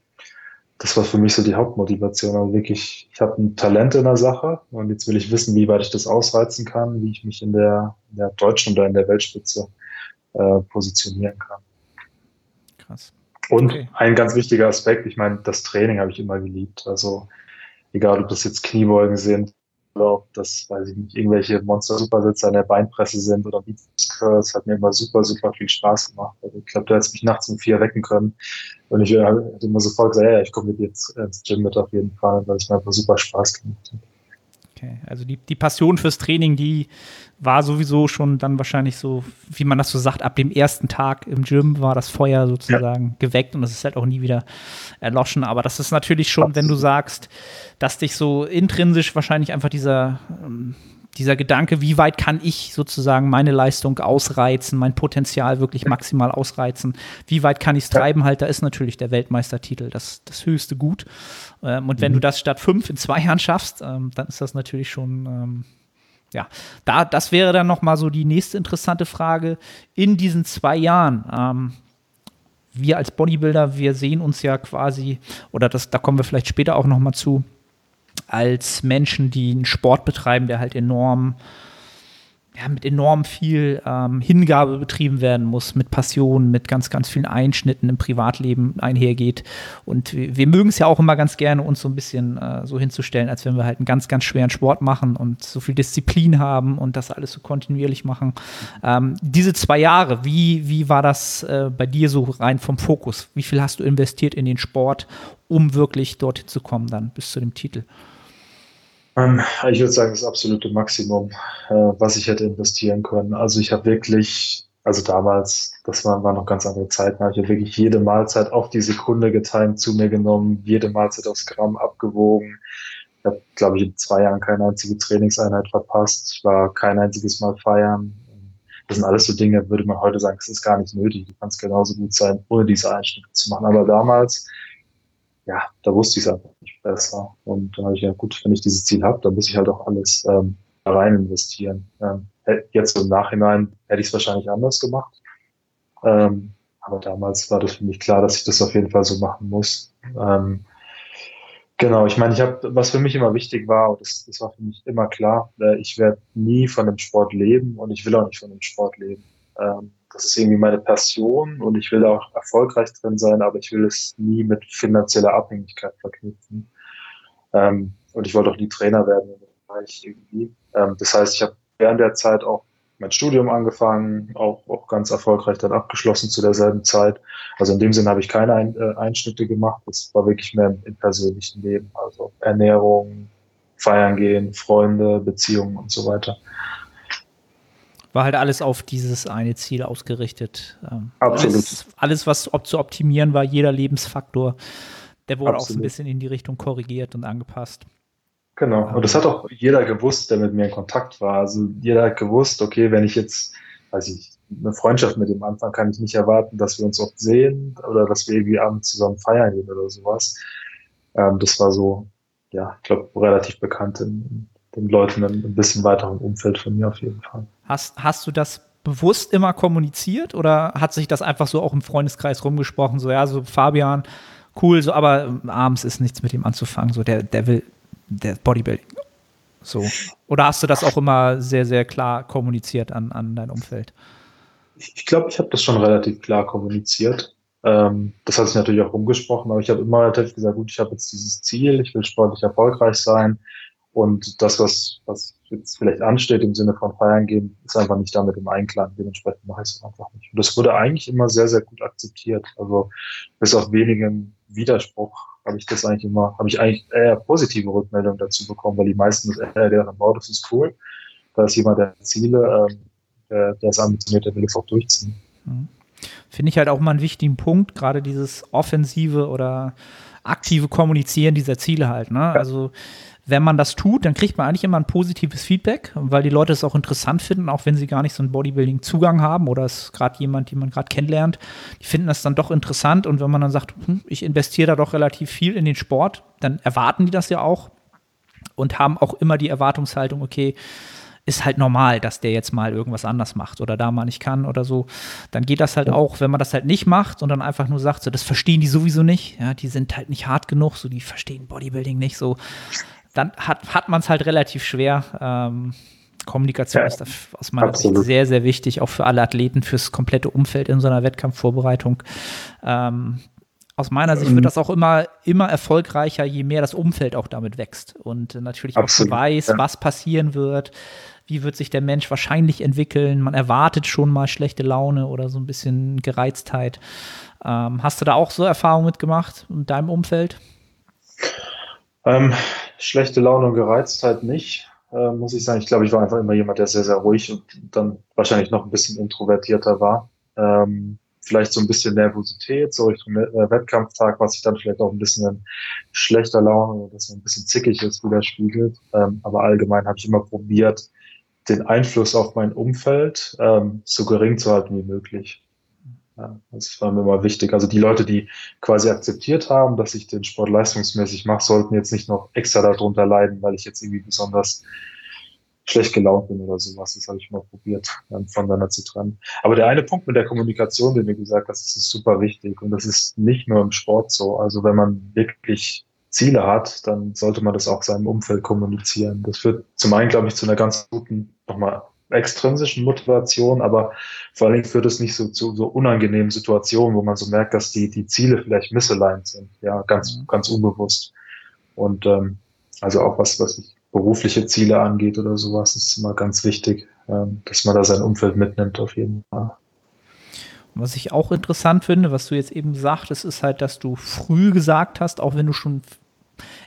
Speaker 2: das war für mich so die Hauptmotivation. Also wirklich, ich habe ein Talent in der Sache und jetzt will ich wissen, wie weit ich das ausreizen kann, wie ich mich in der, in der deutschen oder in der Weltspitze äh, positionieren kann. Krass. Und okay. ein ganz wichtiger Aspekt, ich meine, das Training habe ich immer geliebt. Also egal, ob das jetzt Kniebeugen sind oder ob das, weiß ich nicht, irgendwelche Monster-Supersitze an der Beinpresse sind oder Curls, hat mir immer super, super viel Spaß gemacht. Also ich glaube, du hättest mich nachts um vier wecken können und ich hätte immer sofort gesagt, ja, ich komme mit jetzt ins Gym mit auf jeden Fall, weil ich mir einfach super Spaß gemacht habe.
Speaker 3: Okay, also die, die Passion fürs Training, die war sowieso schon dann wahrscheinlich so, wie man das so sagt, ab dem ersten Tag im Gym war das Feuer sozusagen ja. geweckt und es ist halt auch nie wieder erloschen. Aber das ist natürlich schon, wenn du sagst, dass dich so intrinsisch wahrscheinlich einfach dieser ähm, dieser Gedanke, wie weit kann ich sozusagen meine Leistung ausreizen, mein Potenzial wirklich maximal ausreizen, wie weit kann ich es treiben, halt, da ist natürlich der Weltmeistertitel das, das höchste Gut. Ähm, und wenn mhm. du das statt fünf in zwei Jahren schaffst, ähm, dann ist das natürlich schon, ähm, ja, da, das wäre dann nochmal so die nächste interessante Frage. In diesen zwei Jahren, ähm, wir als Bodybuilder, wir sehen uns ja quasi, oder das, da kommen wir vielleicht später auch nochmal zu, als Menschen, die einen Sport betreiben, der halt enorm, ja, mit enorm viel ähm, Hingabe betrieben werden muss, mit Passion, mit ganz, ganz vielen Einschnitten im Privatleben einhergeht. Und wir, wir mögen es ja auch immer ganz gerne, uns so ein bisschen äh, so hinzustellen, als wenn wir halt einen ganz, ganz schweren Sport machen und so viel Disziplin haben und das alles so kontinuierlich machen. Ähm, diese zwei Jahre, wie, wie war das äh, bei dir so rein vom Fokus? Wie viel hast du investiert in den Sport, um wirklich dorthin zu kommen, dann bis zu dem Titel?
Speaker 2: Ähm, ich würde sagen, das absolute Maximum, äh, was ich hätte investieren können. Also ich habe wirklich, also damals, das waren, waren noch ganz andere Zeiten, habe ich ja wirklich jede Mahlzeit auf die Sekunde getimt zu mir genommen, jede Mahlzeit aufs Gramm abgewogen. Ich habe, glaube ich, in zwei Jahren keine einzige Trainingseinheit verpasst. Ich war kein einziges Mal feiern. Das sind alles so Dinge, würde man heute sagen, es ist gar nicht nötig. Du kannst genauso gut sein, ohne diese Einschnitte zu machen. Aber damals, ja, da wusste ich es einfach nicht besser. Und dann habe ich ja, gut, wenn ich dieses Ziel habe, dann muss ich halt auch alles ähm, rein investieren. Ähm, jetzt im Nachhinein hätte ich es wahrscheinlich anders gemacht. Ähm, aber damals war das für mich klar, dass ich das auf jeden Fall so machen muss. Ähm, genau, ich meine, ich habe, was für mich immer wichtig war, und das, das war für mich immer klar, äh, ich werde nie von dem Sport leben und ich will auch nicht von dem Sport leben. Ähm, das ist irgendwie meine Passion und ich will auch erfolgreich drin sein, aber ich will es nie mit finanzieller Abhängigkeit verknüpfen. Ähm, und ich wollte auch nie Trainer werden irgendwie. Ähm, das heißt, ich habe während der Zeit auch mein Studium angefangen, auch, auch ganz erfolgreich dann abgeschlossen zu derselben Zeit. Also in dem Sinne habe ich keine Ein äh, Einschnitte gemacht. Das war wirklich mehr im, im persönlichen Leben, also Ernährung, Feiern gehen, Freunde, Beziehungen und so weiter.
Speaker 3: War halt alles auf dieses eine Ziel ausgerichtet.
Speaker 2: Ähm, Absolut.
Speaker 3: Alles, alles, was zu optimieren war, jeder Lebensfaktor, der wurde Absolut. auch so ein bisschen in die Richtung korrigiert und angepasst.
Speaker 2: Genau. Und das hat auch jeder gewusst, der mit mir in Kontakt war. Also jeder hat gewusst, okay, wenn ich jetzt, weiß ich, eine Freundschaft mit dem anfange, kann ich nicht erwarten, dass wir uns oft sehen oder dass wir irgendwie abends zusammen feiern gehen oder sowas. Ähm, das war so, ja, ich glaube, relativ bekannt in, den Leuten ein bisschen weiteren Umfeld von mir auf jeden Fall.
Speaker 3: Hast, hast du das bewusst immer kommuniziert oder hat sich das einfach so auch im Freundeskreis rumgesprochen? So, ja, so Fabian, cool, so, aber ähm, abends ist nichts mit ihm anzufangen. So, der, der will, der Bodybuilding. So. Oder hast du das auch immer sehr, sehr klar kommuniziert an, an dein Umfeld?
Speaker 2: Ich glaube, ich habe das schon relativ klar kommuniziert. Ähm, das hat sich natürlich auch rumgesprochen, aber ich habe immer relativ gesagt, gut, ich habe jetzt dieses Ziel, ich will sportlich erfolgreich sein und das, was, was jetzt vielleicht ansteht im Sinne von feiern gehen, ist einfach nicht damit im Einklang. Dementsprechend mache ich es einfach nicht. Und das wurde eigentlich immer sehr, sehr gut akzeptiert. Also bis auf wenigen Widerspruch habe ich das eigentlich immer, habe ich eigentlich eher positive Rückmeldungen dazu bekommen, weil die meisten eher deren, wow, das ist cool. Da ist jemand, der Ziele, ähm, der, der ist ambitioniert, der will es auch durchziehen. Mhm.
Speaker 3: Finde ich halt auch mal einen wichtigen Punkt, gerade dieses offensive oder aktive Kommunizieren dieser Ziele halt. Ne? Ja. Also wenn man das tut, dann kriegt man eigentlich immer ein positives Feedback, weil die Leute es auch interessant finden, auch wenn sie gar nicht so einen Bodybuilding-Zugang haben oder es gerade jemand, den man gerade kennenlernt, die finden das dann doch interessant und wenn man dann sagt, hm, ich investiere da doch relativ viel in den Sport, dann erwarten die das ja auch und haben auch immer die Erwartungshaltung, okay, ist halt normal, dass der jetzt mal irgendwas anders macht oder da mal nicht kann oder so. Dann geht das halt auch, wenn man das halt nicht macht und dann einfach nur sagt, so, das verstehen die sowieso nicht. Ja, die sind halt nicht hart genug, so, die verstehen Bodybuilding nicht so dann hat, hat man es halt relativ schwer. Ähm, Kommunikation ja, ist aus meiner absolut. Sicht sehr, sehr wichtig, auch für alle Athleten, fürs komplette Umfeld in so einer Wettkampfvorbereitung. Ähm, aus meiner Sicht wird das auch immer, immer erfolgreicher, je mehr das Umfeld auch damit wächst und natürlich absolut, auch weiß, ja. was passieren wird, wie wird sich der Mensch wahrscheinlich entwickeln. Man erwartet schon mal schlechte Laune oder so ein bisschen Gereiztheit. Ähm, hast du da auch so Erfahrungen mitgemacht in deinem Umfeld?
Speaker 2: Ähm, schlechte Laune und Gereiztheit nicht, äh, muss ich sagen. Ich glaube, ich war einfach immer jemand, der sehr, sehr ruhig und dann wahrscheinlich noch ein bisschen introvertierter war. Ähm, vielleicht so ein bisschen Nervosität, so Richtung äh, Wettkampftag, was sich dann vielleicht auch ein bisschen schlechter Laune oder dass man ein bisschen zickig ist, widerspiegelt. Ähm, aber allgemein habe ich immer probiert, den Einfluss auf mein Umfeld ähm, so gering zu halten wie möglich. Ja, das war mir immer wichtig. Also die Leute, die quasi akzeptiert haben, dass ich den Sport leistungsmäßig mache, sollten jetzt nicht noch extra darunter leiden, weil ich jetzt irgendwie besonders schlecht gelaunt bin oder sowas. Das habe ich mal probiert, ähm, voneinander zu trennen. Aber der eine Punkt mit der Kommunikation, den du gesagt hast, ist super wichtig. Und das ist nicht nur im Sport so. Also wenn man wirklich Ziele hat, dann sollte man das auch seinem Umfeld kommunizieren. Das führt zum einen, glaube ich, zu einer ganz guten, nochmal extrinsischen Motivation, aber vor allen Dingen führt es nicht so zu so unangenehmen Situationen, wo man so merkt, dass die, die Ziele vielleicht misaligned sind, ja, ganz, mhm. ganz unbewusst. Und ähm, also auch was, was berufliche Ziele angeht oder sowas, ist immer ganz wichtig, ähm, dass man da sein Umfeld mitnimmt auf jeden Fall.
Speaker 3: Was ich auch interessant finde, was du jetzt eben sagtest, ist halt, dass du früh gesagt hast, auch wenn du schon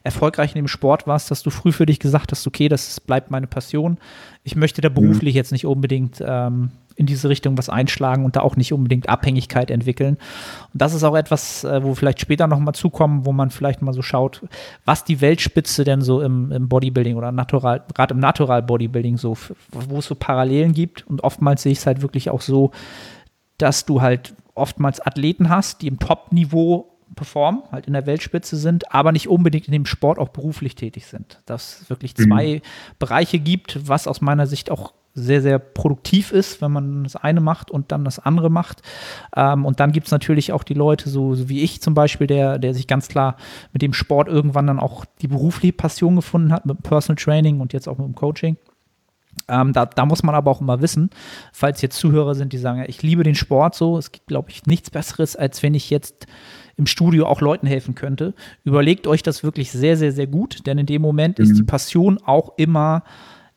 Speaker 3: erfolgreich in dem Sport warst, dass du früh für dich gesagt hast, okay, das bleibt meine Passion. Ich möchte da beruflich mhm. jetzt nicht unbedingt ähm, in diese Richtung was einschlagen und da auch nicht unbedingt Abhängigkeit entwickeln. Und das ist auch etwas, äh, wo wir vielleicht später nochmal zukommen, wo man vielleicht mal so schaut, was die Weltspitze denn so im, im Bodybuilding oder natural, gerade im Natural Bodybuilding so, wo es so Parallelen gibt. Und oftmals sehe ich es halt wirklich auch so, dass du halt oftmals Athleten hast, die im Top-Niveau performen, halt in der Weltspitze sind, aber nicht unbedingt in dem Sport auch beruflich tätig sind. Dass es wirklich zwei mhm. Bereiche gibt, was aus meiner Sicht auch sehr, sehr produktiv ist, wenn man das eine macht und dann das andere macht. Ähm, und dann gibt es natürlich auch die Leute, so, so, wie ich zum Beispiel, der, der sich ganz klar mit dem Sport irgendwann dann auch die berufliche Passion gefunden hat, mit Personal Training und jetzt auch mit dem Coaching. Ähm, da, da, muss man aber auch immer wissen, falls jetzt Zuhörer sind, die sagen, ja, ich liebe den Sport so, es gibt, glaube ich, nichts Besseres, als wenn ich jetzt im Studio auch Leuten helfen könnte. Überlegt euch das wirklich sehr, sehr, sehr gut, denn in dem Moment mhm. ist die Passion auch immer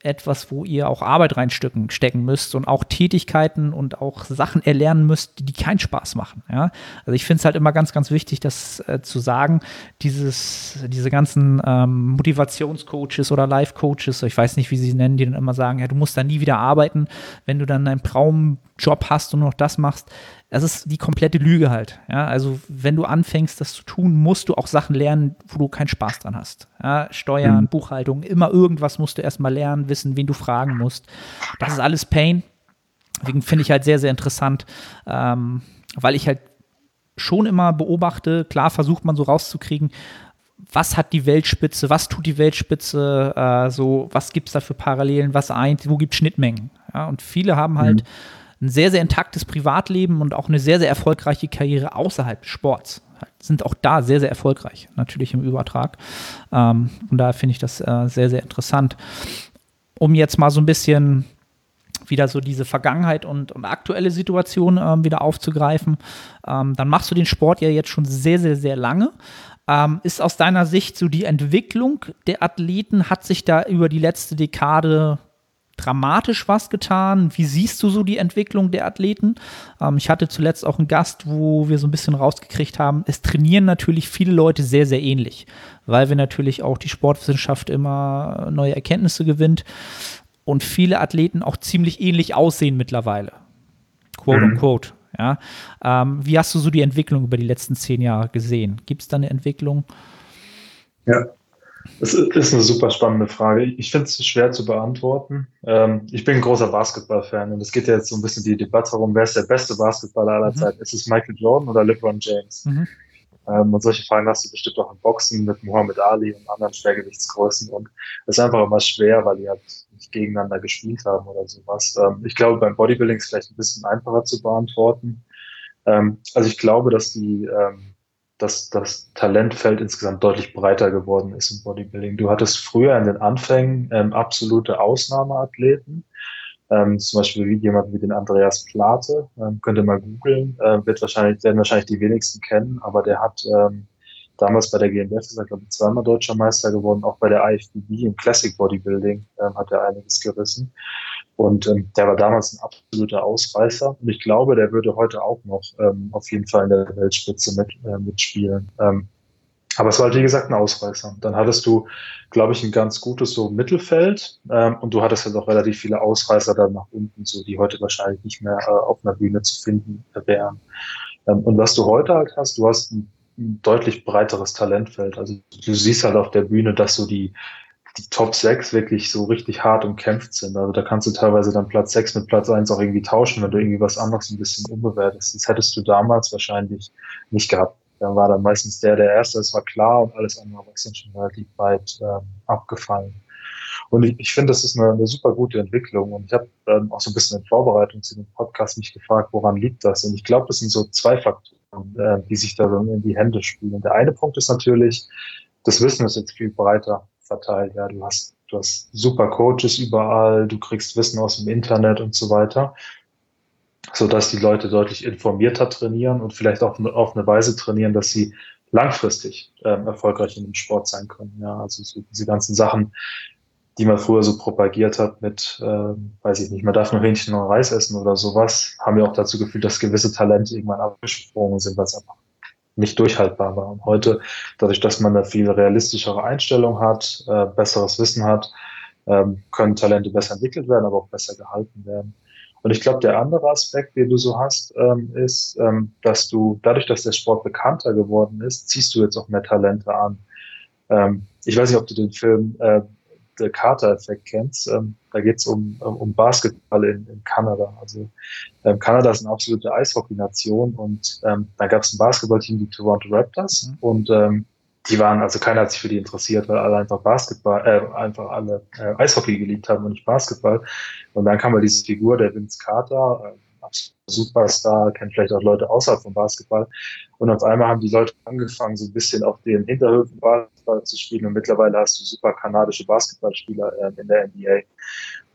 Speaker 3: etwas, wo ihr auch Arbeit reinstecken stecken müsst und auch Tätigkeiten und auch Sachen erlernen müsst, die keinen Spaß machen. Ja? Also ich finde es halt immer ganz, ganz wichtig, das äh, zu sagen, dieses, diese ganzen ähm, Motivationscoaches oder Life-Coaches, ich weiß nicht, wie sie sie nennen, die dann immer sagen, ja, du musst da nie wieder arbeiten, wenn du dann einen Traumjob hast und noch das machst das ist die komplette Lüge halt. Ja, also wenn du anfängst, das zu tun, musst du auch Sachen lernen, wo du keinen Spaß dran hast. Ja, Steuern, mhm. Buchhaltung, immer irgendwas musst du erstmal lernen, wissen, wen du fragen musst. Das ist alles Pain. Deswegen finde ich halt sehr, sehr interessant, ähm, weil ich halt schon immer beobachte, klar versucht man so rauszukriegen, was hat die Weltspitze, was tut die Weltspitze, äh, so, was gibt es da für Parallelen, was eint, wo gibt es Schnittmengen. Ja, und viele haben halt mhm ein sehr, sehr intaktes Privatleben und auch eine sehr, sehr erfolgreiche Karriere außerhalb des Sports. Sind auch da sehr, sehr erfolgreich, natürlich im Übertrag. Ähm, und daher finde ich das äh, sehr, sehr interessant. Um jetzt mal so ein bisschen wieder so diese Vergangenheit und, und aktuelle Situation ähm, wieder aufzugreifen, ähm, dann machst du den Sport ja jetzt schon sehr, sehr, sehr lange. Ähm, ist aus deiner Sicht so die Entwicklung der Athleten, hat sich da über die letzte Dekade dramatisch was getan? Wie siehst du so die Entwicklung der Athleten? Ähm, ich hatte zuletzt auch einen Gast, wo wir so ein bisschen rausgekriegt haben, es trainieren natürlich viele Leute sehr, sehr ähnlich, weil wir natürlich auch die Sportwissenschaft immer neue Erkenntnisse gewinnt und viele Athleten auch ziemlich ähnlich aussehen mittlerweile. Quote mhm. unquote. Ja. Ähm, wie hast du so die Entwicklung über die letzten zehn Jahre gesehen? Gibt es da eine Entwicklung?
Speaker 2: Ja, das ist eine super spannende Frage. Ich finde es schwer zu beantworten. Ähm, ich bin ein großer Basketball-Fan und es geht ja jetzt so ein bisschen die Debatte darum, wer ist der beste Basketballer aller mhm. Zeiten? Ist es Michael Jordan oder LeBron James? Mhm. Ähm, und solche Fragen hast du bestimmt auch im Boxen mit Muhammad Ali und anderen Schwergewichtsgrößen. Und es ist einfach immer schwer, weil die halt nicht gegeneinander gespielt haben oder sowas. Ähm, ich glaube, beim Bodybuilding ist es vielleicht ein bisschen einfacher zu beantworten. Ähm, also ich glaube, dass die ähm, dass das Talentfeld insgesamt deutlich breiter geworden ist im Bodybuilding. Du hattest früher in den Anfängen ähm, absolute Ausnahmeathleten, ähm, zum Beispiel wie jemand wie den Andreas Plate, ähm, könnt ihr mal googeln, äh, wird wahrscheinlich, werden wahrscheinlich die wenigsten kennen, aber der hat ähm, damals bei der GmbF ist er, glaube ich, zweimal deutscher Meister geworden, auch bei der IFBB im Classic Bodybuilding ähm, hat er einiges gerissen. Und ähm, der war damals ein absoluter Ausreißer. Und ich glaube, der würde heute auch noch ähm, auf jeden Fall in der Weltspitze mit, äh, mitspielen. Ähm, aber es war halt, wie gesagt, ein Ausreißer. Dann hattest du, glaube ich, ein ganz gutes so Mittelfeld. Ähm, und du hattest halt auch relativ viele Ausreißer dann nach unten, so die heute wahrscheinlich nicht mehr äh, auf einer Bühne zu finden wären. Ähm, und was du heute halt hast, du hast ein, ein deutlich breiteres Talentfeld. Also du siehst halt auf der Bühne, dass so die, die Top 6 wirklich so richtig hart umkämpft sind. Also da kannst du teilweise dann Platz 6 mit Platz 1 auch irgendwie tauschen, wenn du irgendwie was anderes ein bisschen umbewertest. Das hättest du damals wahrscheinlich nicht gehabt. Dann war dann meistens der der Erste, das war klar und alles andere war dann schon relativ weit ähm, abgefallen. Und ich, ich finde, das ist eine, eine super gute Entwicklung. Und ich habe ähm, auch so ein bisschen in Vorbereitung zu dem Podcast mich gefragt, woran liegt das? Und ich glaube, das sind so zwei Faktoren, äh, die sich da in die Hände spielen. Der eine Punkt ist natürlich, das Wissen ist jetzt viel breiter verteilt. Ja, du hast, du hast super Coaches überall, du kriegst Wissen aus dem Internet und so weiter, so dass die Leute deutlich informierter trainieren und vielleicht auch auf eine Weise trainieren, dass sie langfristig ähm, erfolgreich in dem Sport sein können. Ja, also so diese ganzen Sachen, die man früher so propagiert hat mit, ähm, weiß ich nicht, man darf nur Hähnchen und Reis essen oder sowas, haben ja auch dazu geführt, dass gewisse Talente irgendwann abgesprungen sind, weil es einfach nicht durchhaltbar war. Und heute, dadurch, dass man eine viel realistischere Einstellung hat, äh, besseres Wissen hat, ähm, können Talente besser entwickelt werden, aber auch besser gehalten werden. Und ich glaube, der andere Aspekt, den du so hast, ähm, ist, ähm, dass du dadurch, dass der Sport bekannter geworden ist, ziehst du jetzt auch mehr Talente an. Ähm, ich weiß nicht, ob du den Film äh, The Carter-Effekt kennst. Ähm, da geht es um, um Basketball in, in Kanada. Also ähm, Kanada ist eine absolute Eishockey-Nation und ähm, da gab es ein Basketballteam, die Toronto Raptors, mhm. und ähm, die waren, also keiner hat sich für die interessiert, weil alle einfach Basketball, äh, einfach alle äh, Eishockey geliebt haben und nicht Basketball. Und dann kam mal diese Figur, der Vince Carter, äh, Superstar, kennt vielleicht auch Leute außerhalb vom Basketball. Und auf einmal haben die Leute angefangen, so ein bisschen auf den Hinterhöfen Basketball zu spielen. Und mittlerweile hast du super kanadische Basketballspieler äh, in der NBA.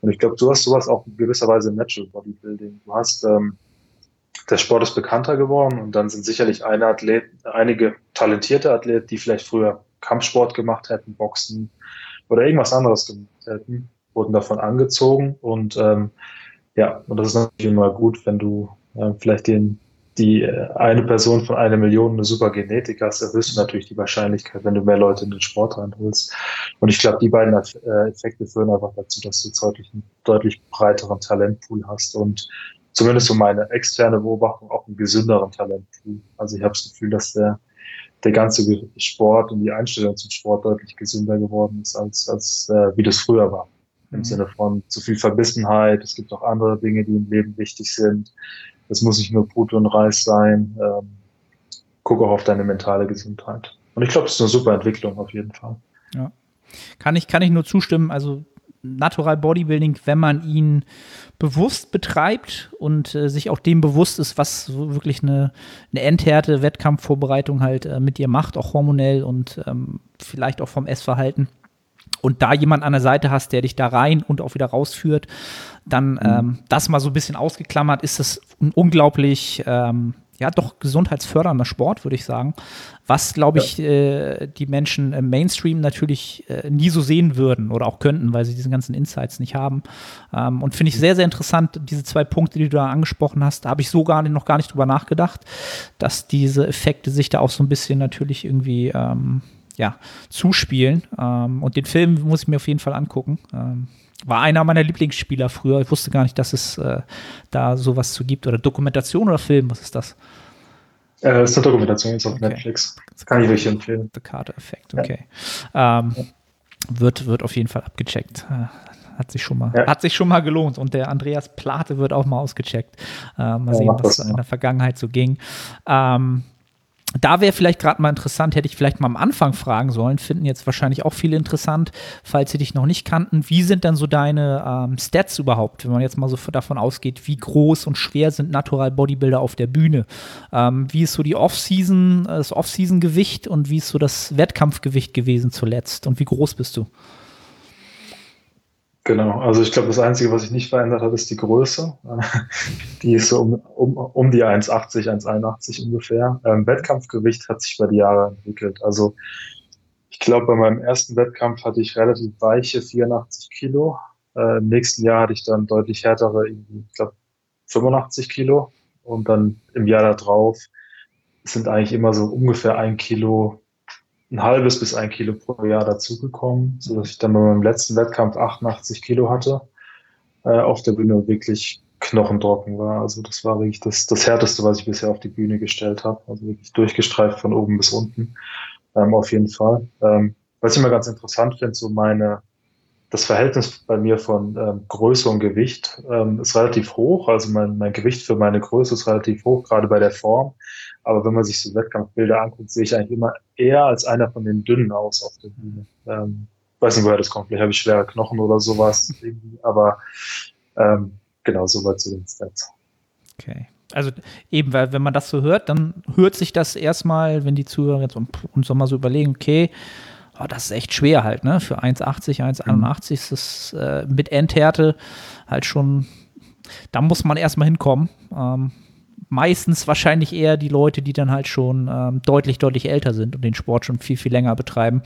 Speaker 2: Und ich glaube, du hast sowas auch in gewisser Weise im Natural Bodybuilding. Du hast, ähm, der Sport ist bekannter geworden und dann sind sicherlich Athlet, einige talentierte Athleten, die vielleicht früher Kampfsport gemacht hätten, Boxen oder irgendwas anderes gemacht hätten, wurden davon angezogen und ähm, ja, und das ist natürlich immer gut, wenn du äh, vielleicht den, die äh, eine Person von einer Million eine super Genetik hast, erhöhst du natürlich die Wahrscheinlichkeit, wenn du mehr Leute in den Sport reinholst. Und ich glaube, die beiden äh, Effekte führen einfach dazu, dass du jetzt deutlich, einen deutlich breiteren Talentpool hast und zumindest so meine externe Beobachtung auch einen gesünderen Talentpool. Also ich habe das Gefühl, dass der der ganze Sport und die Einstellung zum Sport deutlich gesünder geworden ist, als, als äh, wie das früher war. Im mhm. Sinne von zu viel Verbissenheit. Es gibt auch andere Dinge, die im Leben wichtig sind. Es muss nicht nur Brut und Reis sein. Ähm, guck auch auf deine mentale Gesundheit. Und ich glaube, es ist eine super Entwicklung auf jeden Fall.
Speaker 3: Ja. Kann ich, kann ich nur zustimmen. Also Natural Bodybuilding, wenn man ihn bewusst betreibt und äh, sich auch dem bewusst ist, was so wirklich eine, eine Endhärte Wettkampfvorbereitung halt äh, mit dir macht, auch hormonell und ähm, vielleicht auch vom Essverhalten. Und da jemand an der Seite hast, der dich da rein und auch wieder rausführt, dann mhm. ähm, das mal so ein bisschen ausgeklammert, ist es ein unglaublich ähm, ja doch gesundheitsfördernder Sport, würde ich sagen. Was, glaube ich, ja. äh, die Menschen im Mainstream natürlich äh, nie so sehen würden oder auch könnten, weil sie diese ganzen Insights nicht haben. Ähm, und finde ich sehr, sehr interessant, diese zwei Punkte, die du da angesprochen hast. Da habe ich so gar nicht, noch gar nicht drüber nachgedacht, dass diese Effekte sich da auch so ein bisschen natürlich irgendwie ähm, ja, zuspielen. Ähm, und den Film muss ich mir auf jeden Fall angucken. Ähm, war einer meiner Lieblingsspieler früher. Ich wusste gar nicht, dass es äh, da sowas zu gibt. Oder Dokumentation oder Film, was ist das?
Speaker 2: Äh, das ist eine Dokumentation jetzt auf okay. Netflix. Das kann ich euch empfehlen.
Speaker 3: The Carter-Effekt, okay. Ja. Ähm, wird, wird auf jeden Fall abgecheckt. Äh, hat sich schon mal, ja. hat sich schon mal gelohnt. Und der Andreas Plate wird auch mal ausgecheckt. Äh, mal sehen, was in der Vergangenheit so ging. Ähm, da wäre vielleicht gerade mal interessant, hätte ich vielleicht mal am Anfang fragen sollen, finden jetzt wahrscheinlich auch viele interessant, falls sie dich noch nicht kannten. Wie sind dann so deine ähm, Stats überhaupt, wenn man jetzt mal so davon ausgeht, wie groß und schwer sind Natural Bodybuilder auf der Bühne? Ähm, wie ist so die Off-Season, das Off-Season-Gewicht und wie ist so das Wettkampfgewicht gewesen zuletzt und wie groß bist du?
Speaker 2: Genau, also ich glaube, das Einzige, was sich nicht verändert hat, ist die Größe. Die ist so um, um, um die 1,80, 1,81 ungefähr. Ähm, Wettkampfgewicht hat sich über die Jahre entwickelt. Also ich glaube, bei meinem ersten Wettkampf hatte ich relativ weiche 84 Kilo. Äh, Im nächsten Jahr hatte ich dann deutlich härtere, ich glaube 85 Kilo. Und dann im Jahr darauf sind eigentlich immer so ungefähr ein Kilo ein halbes bis ein Kilo pro Jahr dazugekommen, so dass ich dann bei meinem letzten Wettkampf 88 Kilo hatte, äh, auf der Bühne wirklich knochentrocken war. Also das war wirklich das, das Härteste, was ich bisher auf die Bühne gestellt habe. Also wirklich durchgestreift von oben bis unten. Ähm, auf jeden Fall. Ähm, was ich immer ganz interessant finde, so meine, das Verhältnis bei mir von ähm, Größe und Gewicht ähm, ist relativ hoch. Also mein, mein Gewicht für meine Größe ist relativ hoch, gerade bei der Form. Aber wenn man sich so Wettkampfbilder anguckt, sehe ich eigentlich immer eher als einer von den Dünnen aus auf der Bühne. Ähm, weiß nicht, woher das kommt. Vielleicht habe ich schwere Knochen oder sowas. Aber ähm, genau, soweit zu den Stats.
Speaker 3: Okay. Also eben, weil wenn man das so hört, dann hört sich das erstmal, wenn die Zuhörer jetzt uns so mal so überlegen, okay, oh, das ist echt schwer halt, ne? Für 1,80, 1,81 mhm. ist das äh, mit Endhärte halt schon, da muss man erstmal hinkommen. Ähm, meistens wahrscheinlich eher die Leute, die dann halt schon ähm, deutlich, deutlich älter sind und den Sport schon viel, viel länger betreiben.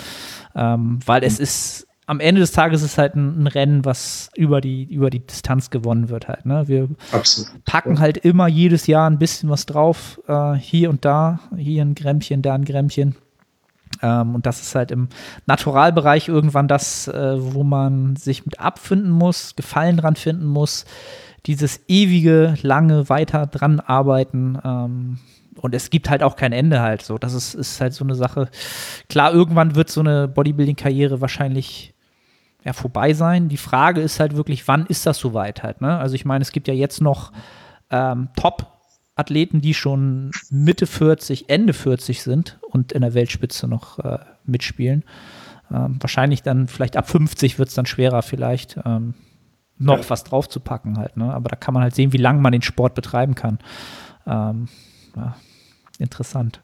Speaker 3: Ähm, weil es ist, am Ende des Tages ist es halt ein, ein, Rennen, was über die, über die Distanz gewonnen wird halt. Ne? Wir Absolut. packen halt immer jedes Jahr ein bisschen was drauf, äh, hier und da, hier ein Grämmchen, da ein Grämmchen. Ähm, und das ist halt im Naturalbereich irgendwann das, äh, wo man sich mit abfinden muss, Gefallen dran finden muss dieses ewige, lange weiter dran arbeiten. Ähm, und es gibt halt auch kein Ende halt so. Das ist, ist halt so eine Sache. Klar, irgendwann wird so eine Bodybuilding-Karriere wahrscheinlich ja, vorbei sein. Die Frage ist halt wirklich, wann ist das soweit halt, ne? Also ich meine, es gibt ja jetzt noch ähm, Top-Athleten, die schon Mitte 40, Ende 40 sind und in der Weltspitze noch äh, mitspielen. Ähm, wahrscheinlich dann, vielleicht ab 50 wird es dann schwerer vielleicht. Ähm, noch ja. was draufzupacken halt. Ne? Aber da kann man halt sehen, wie lange man den Sport betreiben kann. Ähm, ja, interessant.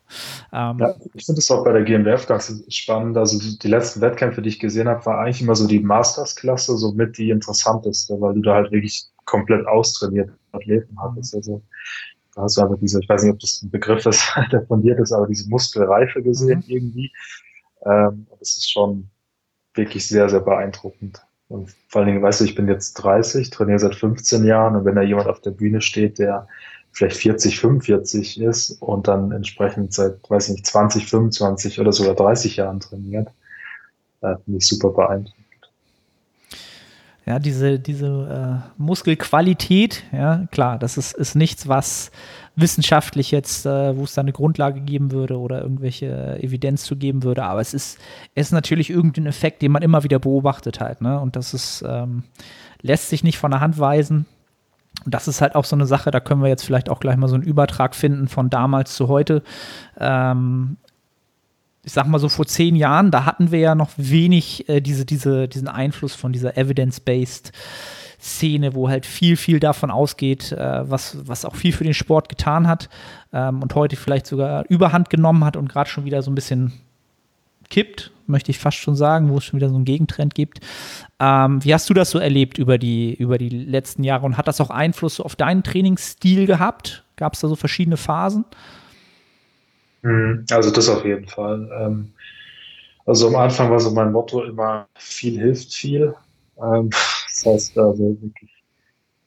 Speaker 2: Ähm, ja, ich finde es auch bei der GmbF ganz spannend. Also die, die, letzten Wettkämpfe, die ich gesehen habe, war eigentlich immer so die Masters-Klasse somit die interessanteste, weil du da halt wirklich komplett austrainiert Athleten hattest. Also da hast du einfach diese, ich weiß nicht, ob das ein Begriff ist, der fundiert ist, aber diese Muskelreife gesehen mhm. irgendwie. Ähm, das ist schon wirklich sehr, sehr beeindruckend. Und vor allen Dingen, weißt du, ich bin jetzt 30, trainiere seit 15 Jahren und wenn da jemand auf der Bühne steht, der vielleicht 40, 45 ist und dann entsprechend seit, weiß nicht, 20, 25 oder sogar 30 Jahren trainiert, äh, finde ich super beeindruckend.
Speaker 3: Ja, diese, diese äh, Muskelqualität, ja, klar, das ist, ist nichts, was wissenschaftlich jetzt, äh, wo es da eine Grundlage geben würde oder irgendwelche Evidenz zu geben würde, aber es ist, es ist natürlich irgendein Effekt, den man immer wieder beobachtet halt, ne? Und das ist, ähm, lässt sich nicht von der Hand weisen. Und das ist halt auch so eine Sache, da können wir jetzt vielleicht auch gleich mal so einen Übertrag finden von damals zu heute. Ähm, ich sag mal so vor zehn Jahren, da hatten wir ja noch wenig äh, diese, diese, diesen Einfluss von dieser evidence-based Szene, wo halt viel, viel davon ausgeht, äh, was, was auch viel für den Sport getan hat ähm, und heute vielleicht sogar Überhand genommen hat und gerade schon wieder so ein bisschen kippt, möchte ich fast schon sagen, wo es schon wieder so einen Gegentrend gibt. Ähm, wie hast du das so erlebt über die, über die letzten Jahre und hat das auch Einfluss auf deinen Trainingsstil gehabt? Gab es da so verschiedene Phasen?
Speaker 2: Mhm. Also das auf jeden Fall. Ähm, also am Anfang war so mein Motto immer, viel hilft viel. Ähm, das heißt, also wirklich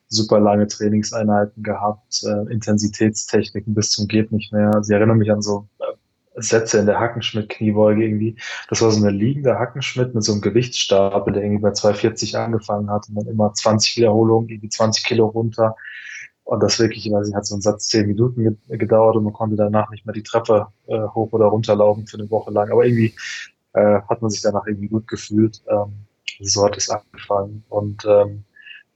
Speaker 2: super lange Trainingseinheiten gehabt, äh, Intensitätstechniken bis zum geht nicht mehr. Sie erinnern mich an so äh, Sätze in der Hackenschmidt-Kniebeuge irgendwie. Das war so eine liegende Hackenschmidt mit so einem Gewichtsstapel, der irgendwie bei 240 angefangen hat und dann immer 20 Wiederholungen, irgendwie 20 Kilo runter und das wirklich, ich weiß nicht, hat so ein Satz zehn Minuten gedauert und man konnte danach nicht mehr die Treppe äh, hoch oder runter laufen für eine Woche lang. Aber irgendwie äh, hat man sich danach irgendwie gut gefühlt. Ähm, so hat es angefangen. Und ähm,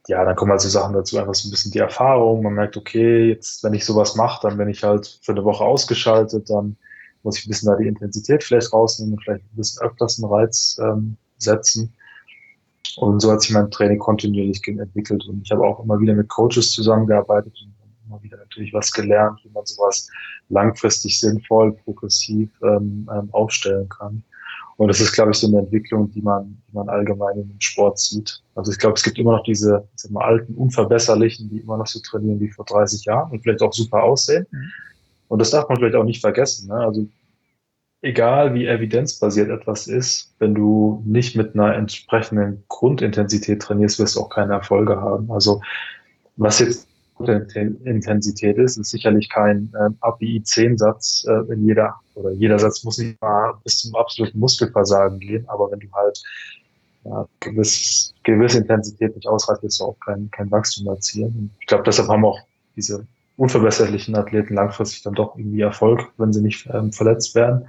Speaker 2: ja, dann kommen halt so Sachen dazu, einfach so ein bisschen die Erfahrung. Man merkt, okay, jetzt, wenn ich sowas mache, dann bin ich halt für eine Woche ausgeschaltet, dann muss ich ein bisschen da die Intensität vielleicht rausnehmen und vielleicht ein bisschen öfters einen Reiz ähm, setzen. Und so hat sich mein Training kontinuierlich entwickelt. Und ich habe auch immer wieder mit Coaches zusammengearbeitet und immer wieder natürlich was gelernt, wie man sowas langfristig sinnvoll, progressiv ähm, ähm, aufstellen kann. Und das ist, glaube ich, so eine Entwicklung, die man, die man allgemein im Sport sieht. Also ich glaube, es gibt immer noch diese mal, alten, unverbesserlichen, die immer noch so trainieren wie vor 30 Jahren und vielleicht auch super aussehen. Mhm. Und das darf man vielleicht auch nicht vergessen. Ne? Also egal wie evidenzbasiert etwas ist, wenn du nicht mit einer entsprechenden Grundintensität trainierst, wirst du auch keine Erfolge haben. Also was jetzt Intensität ist, ist sicherlich kein äh, API 10 Satz äh, in jeder oder jeder Satz muss nicht mal bis zum absoluten Muskelversagen gehen, aber wenn du halt ja, gewiss, gewisse Intensität nicht ausreicht, wirst du auch kein, kein Wachstum erzielen. Ich glaube, deshalb haben auch diese unverbesserlichen Athleten langfristig dann doch irgendwie Erfolg, wenn sie nicht ähm, verletzt werden.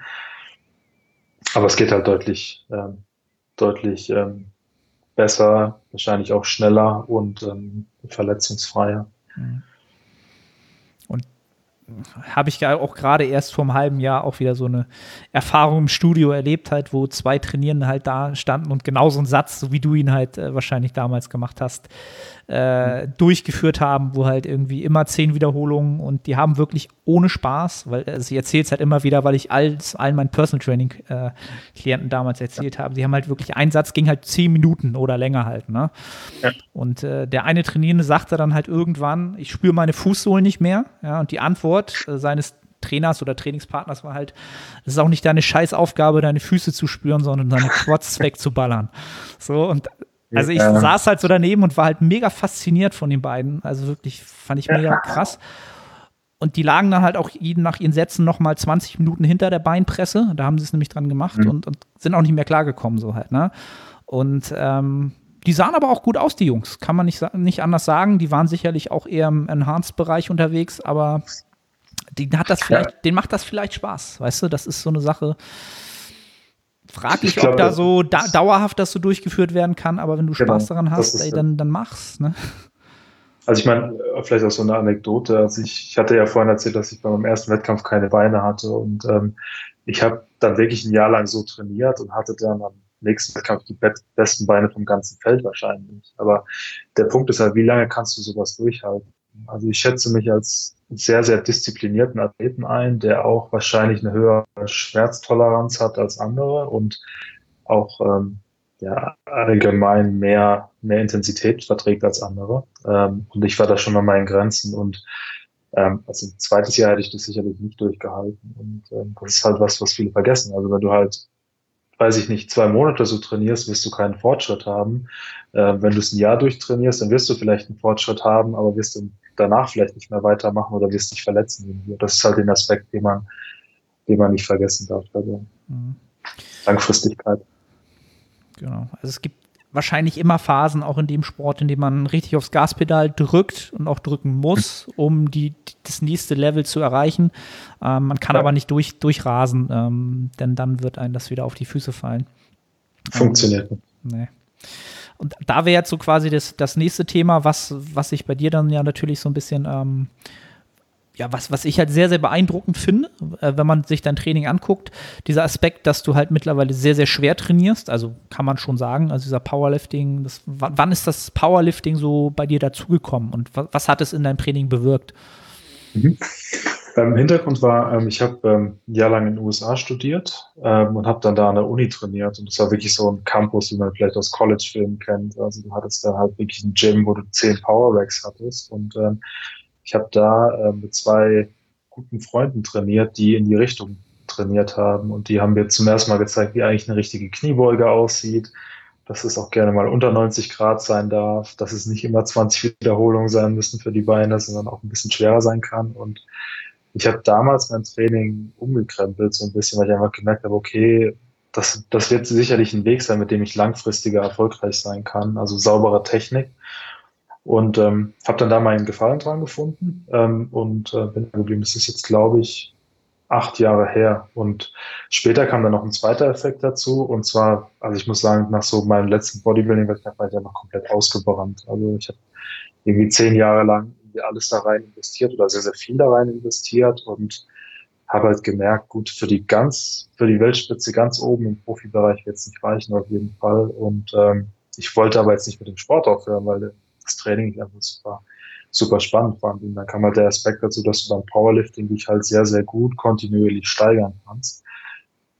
Speaker 2: Aber es geht halt deutlich, ähm, deutlich ähm, besser, wahrscheinlich auch schneller und ähm, verletzungsfreier. Mhm
Speaker 3: habe ich ja auch gerade erst vor einem halben Jahr auch wieder so eine Erfahrung im Studio erlebt, halt, wo zwei Trainierende halt da standen und genau so einen Satz, so wie du ihn halt äh, wahrscheinlich damals gemacht hast, äh, durchgeführt haben, wo halt irgendwie immer zehn Wiederholungen und die haben wirklich ohne Spaß, weil also ich erzähle es halt immer wieder, weil ich alles, allen meinen Personal Training äh, Klienten damals erzählt habe. Sie haben halt wirklich, ein Satz ging halt zehn Minuten oder länger halt, ne? Ja. Und äh, der eine Trainierende sagte dann halt irgendwann, ich spüre meine Fußsohlen nicht mehr, ja, und die Antwort äh, seines Trainers oder Trainingspartners war halt, es ist auch nicht deine Scheißaufgabe, deine Füße zu spüren, sondern deine Quads wegzuballern. So, und also ich ja. saß halt so daneben und war halt mega fasziniert von den beiden. Also wirklich fand ich mega krass. Und die lagen dann halt auch nach ihren Sätzen noch mal 20 Minuten hinter der Beinpresse. Da haben sie es nämlich dran gemacht mhm. und, und, sind auch nicht mehr klargekommen so halt. Ne? Und ähm, die sahen aber auch gut aus, die Jungs. Kann man nicht, nicht anders sagen. Die waren sicherlich auch eher im Enhanced-Bereich unterwegs, aber den hat das vielleicht, ja. den macht das vielleicht Spaß. Weißt du, das ist so eine Sache fraglich, glaub, ob da so da, dauerhaft das so durchgeführt werden kann, aber wenn du genau, Spaß daran hast, ey, dann, dann mach's. Ne?
Speaker 2: Also ich meine, vielleicht auch so eine Anekdote. Also ich, ich hatte ja vorhin erzählt, dass ich bei meinem ersten Wettkampf keine Beine hatte und ähm, ich habe dann wirklich ein Jahr lang so trainiert und hatte dann am nächsten Wettkampf die besten Beine vom ganzen Feld wahrscheinlich. Aber der Punkt ist halt, wie lange kannst du sowas durchhalten? Also ich schätze mich als sehr, sehr disziplinierten Athleten ein, der auch wahrscheinlich eine höhere Schmerztoleranz hat als andere und auch ähm, ja, allgemein mehr, mehr Intensität verträgt als andere. Ähm, und ich war da schon an meinen Grenzen und ähm, also ein zweites Jahr hätte ich das sicherlich nicht durchgehalten. Und ähm, das ist halt was, was viele vergessen. Also wenn du halt weiß ich nicht, zwei Monate so trainierst, wirst du keinen Fortschritt haben. Äh, wenn du es ein Jahr durchtrainierst, dann wirst du vielleicht einen Fortschritt haben, aber wirst du danach vielleicht nicht mehr weitermachen oder wirst dich verletzen. Das ist halt den Aspekt, den man, den man nicht vergessen darf. Also mhm. Langfristigkeit.
Speaker 3: Genau. Also es gibt wahrscheinlich immer Phasen auch in dem Sport, in dem man richtig aufs Gaspedal drückt und auch drücken muss, um die, das nächste Level zu erreichen. Ähm, man kann ja. aber nicht durch, durchrasen, ähm, denn dann wird einem das wieder auf die Füße fallen.
Speaker 2: Funktioniert
Speaker 3: nicht. Nee. Und da wäre jetzt so quasi das, das nächste Thema, was, was sich bei dir dann ja natürlich so ein bisschen ähm, ja, was, was ich halt sehr, sehr beeindruckend finde, äh, wenn man sich dein Training anguckt, dieser Aspekt, dass du halt mittlerweile sehr, sehr schwer trainierst, also kann man schon sagen, also dieser Powerlifting, das, wann ist das Powerlifting so bei dir dazugekommen und was, was hat es in deinem Training bewirkt?
Speaker 2: Mhm. Ähm, Hintergrund war, ähm, ich habe ähm, ein Jahr lang in den USA studiert ähm, und habe dann da an der Uni trainiert und das war wirklich so ein Campus, wie man vielleicht aus College-Filmen kennt. Also du hattest da halt wirklich ein Gym, wo du zehn Power Racks hattest und ähm, ich habe da äh, mit zwei guten Freunden trainiert, die in die Richtung trainiert haben. Und die haben mir zum ersten Mal gezeigt, wie eigentlich eine richtige Kniebeuge aussieht, dass es auch gerne mal unter 90 Grad sein darf, dass es nicht immer 20 Wiederholungen sein müssen für die Beine, sondern auch ein bisschen schwerer sein kann. Und ich habe damals mein Training umgekrempelt, so ein bisschen, weil ich einfach gemerkt habe, okay, das, das wird sicherlich ein Weg sein, mit dem ich langfristiger erfolgreich sein kann. Also saubere Technik. Und ähm, habe dann da meinen Gefallen dran gefunden ähm, und äh, bin geblieben. Das ist jetzt, glaube ich, acht Jahre her. Und später kam dann noch ein zweiter Effekt dazu. Und zwar, also ich muss sagen, nach so meinem letzten Bodybuilding-Wettkampf war ich einfach komplett ausgebrannt. Also ich habe irgendwie zehn Jahre lang alles da rein investiert oder sehr, sehr viel da rein investiert und habe halt gemerkt, gut, für die ganz, für die Weltspitze ganz oben im Profibereich wird es nicht reichen auf jeden Fall. Und ähm, ich wollte aber jetzt nicht mit dem Sport aufhören, weil das Training einfach super, super spannend fand. Und dann kam halt der Aspekt dazu, dass du beim Powerlifting dich halt sehr, sehr gut kontinuierlich steigern kannst.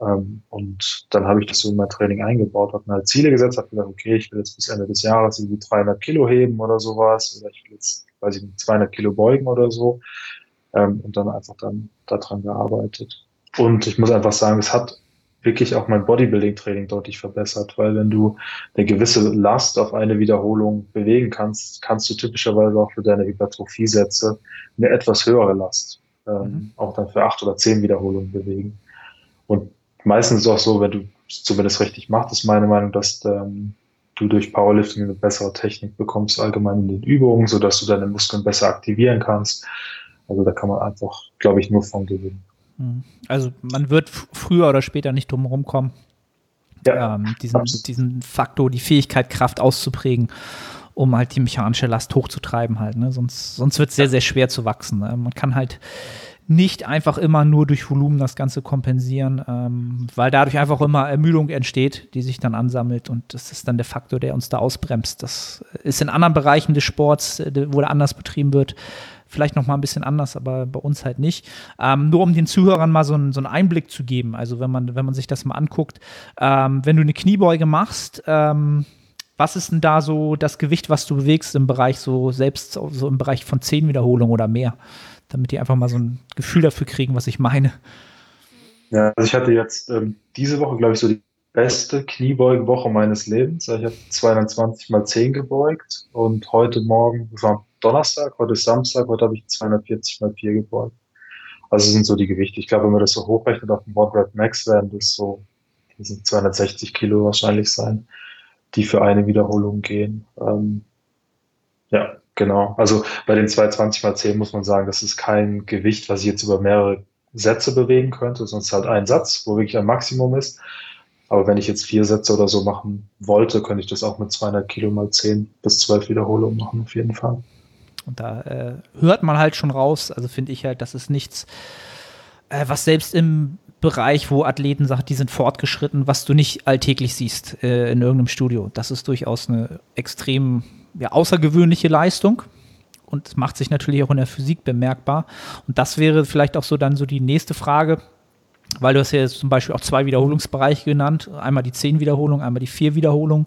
Speaker 2: Ähm, und dann habe ich das so in mein Training eingebaut, habe mir halt Ziele gesetzt, habe gesagt, okay, ich will jetzt bis Ende des Jahres irgendwie 300 Kilo heben oder sowas, oder ich will jetzt, weiß ich nicht, 200 Kilo beugen oder so. Ähm, und dann einfach dann daran gearbeitet. Und ich muss einfach sagen, es hat wirklich auch mein Bodybuilding-Training deutlich verbessert, weil wenn du eine gewisse Last auf eine Wiederholung bewegen kannst, kannst du typischerweise auch für deine Hypertrophie-Sätze eine etwas höhere Last ähm, mhm. auch dann für acht oder zehn Wiederholungen bewegen. Und meistens ist es auch so, wenn du zumindest richtig machst, ist meine Meinung, dass ähm, du durch Powerlifting eine bessere Technik bekommst, allgemein in den Übungen, sodass du deine Muskeln besser aktivieren kannst. Also da kann man einfach, glaube ich, nur von gewinnen.
Speaker 3: Mhm. Also man wird früher oder später nicht drum rumkommen, ja, ähm, diesen, diesen Faktor, die Fähigkeit, Kraft auszuprägen, um halt die mechanische Last hochzutreiben halt. Ne? Sonst, sonst wird es sehr, sehr schwer zu wachsen. Ne? Man kann halt nicht einfach immer nur durch Volumen das Ganze kompensieren, ähm, weil dadurch einfach immer Ermüdung entsteht, die sich dann ansammelt und das ist dann der Faktor, der uns da ausbremst. Das ist in anderen Bereichen des Sports, äh, wo der anders betrieben wird, vielleicht noch mal ein bisschen anders, aber bei uns halt nicht. Ähm, nur um den Zuhörern mal so, ein, so, einen Einblick zu geben, also wenn man, wenn man sich das mal anguckt, ähm, wenn du eine Kniebeuge machst, ähm, was ist denn da so das Gewicht, was du bewegst im Bereich so selbst so im Bereich von zehn Wiederholungen oder mehr, damit die einfach mal so ein Gefühl dafür kriegen, was ich meine.
Speaker 2: Ja, also ich hatte jetzt ähm, diese Woche, glaube ich, so die beste Kniebeugenwoche meines Lebens. Ich habe 220 mal 10 gebeugt und heute Morgen, das war Donnerstag, heute ist Samstag, heute habe ich 240 mal 4 gebeugt. Also sind so die Gewichte. Ich glaube, wenn man das so hochrechnet auf dem Board Rep Max, werden das so sind 260 Kilo wahrscheinlich sein, die für eine Wiederholung gehen. Ähm, ja, genau. Also bei den 220 mal 10 muss man sagen, das ist kein Gewicht, was ich jetzt über mehrere Sätze bewegen könnte, sonst halt ein Satz, wo wirklich ein Maximum ist. Aber wenn ich jetzt vier Sätze oder so machen wollte, könnte ich das auch mit 200 Kilo mal 10 bis 12 Wiederholungen machen, auf jeden Fall.
Speaker 3: Und da äh, hört man halt schon raus, also finde ich halt, das ist nichts, äh, was selbst im Bereich, wo Athleten sagen, die sind fortgeschritten, was du nicht alltäglich siehst äh, in irgendeinem Studio. Das ist durchaus eine extrem ja, außergewöhnliche Leistung und macht sich natürlich auch in der Physik bemerkbar. Und das wäre vielleicht auch so dann so die nächste Frage, weil du hast ja jetzt zum Beispiel auch zwei Wiederholungsbereiche genannt, einmal die zehn Wiederholungen, einmal die vier Wiederholungen.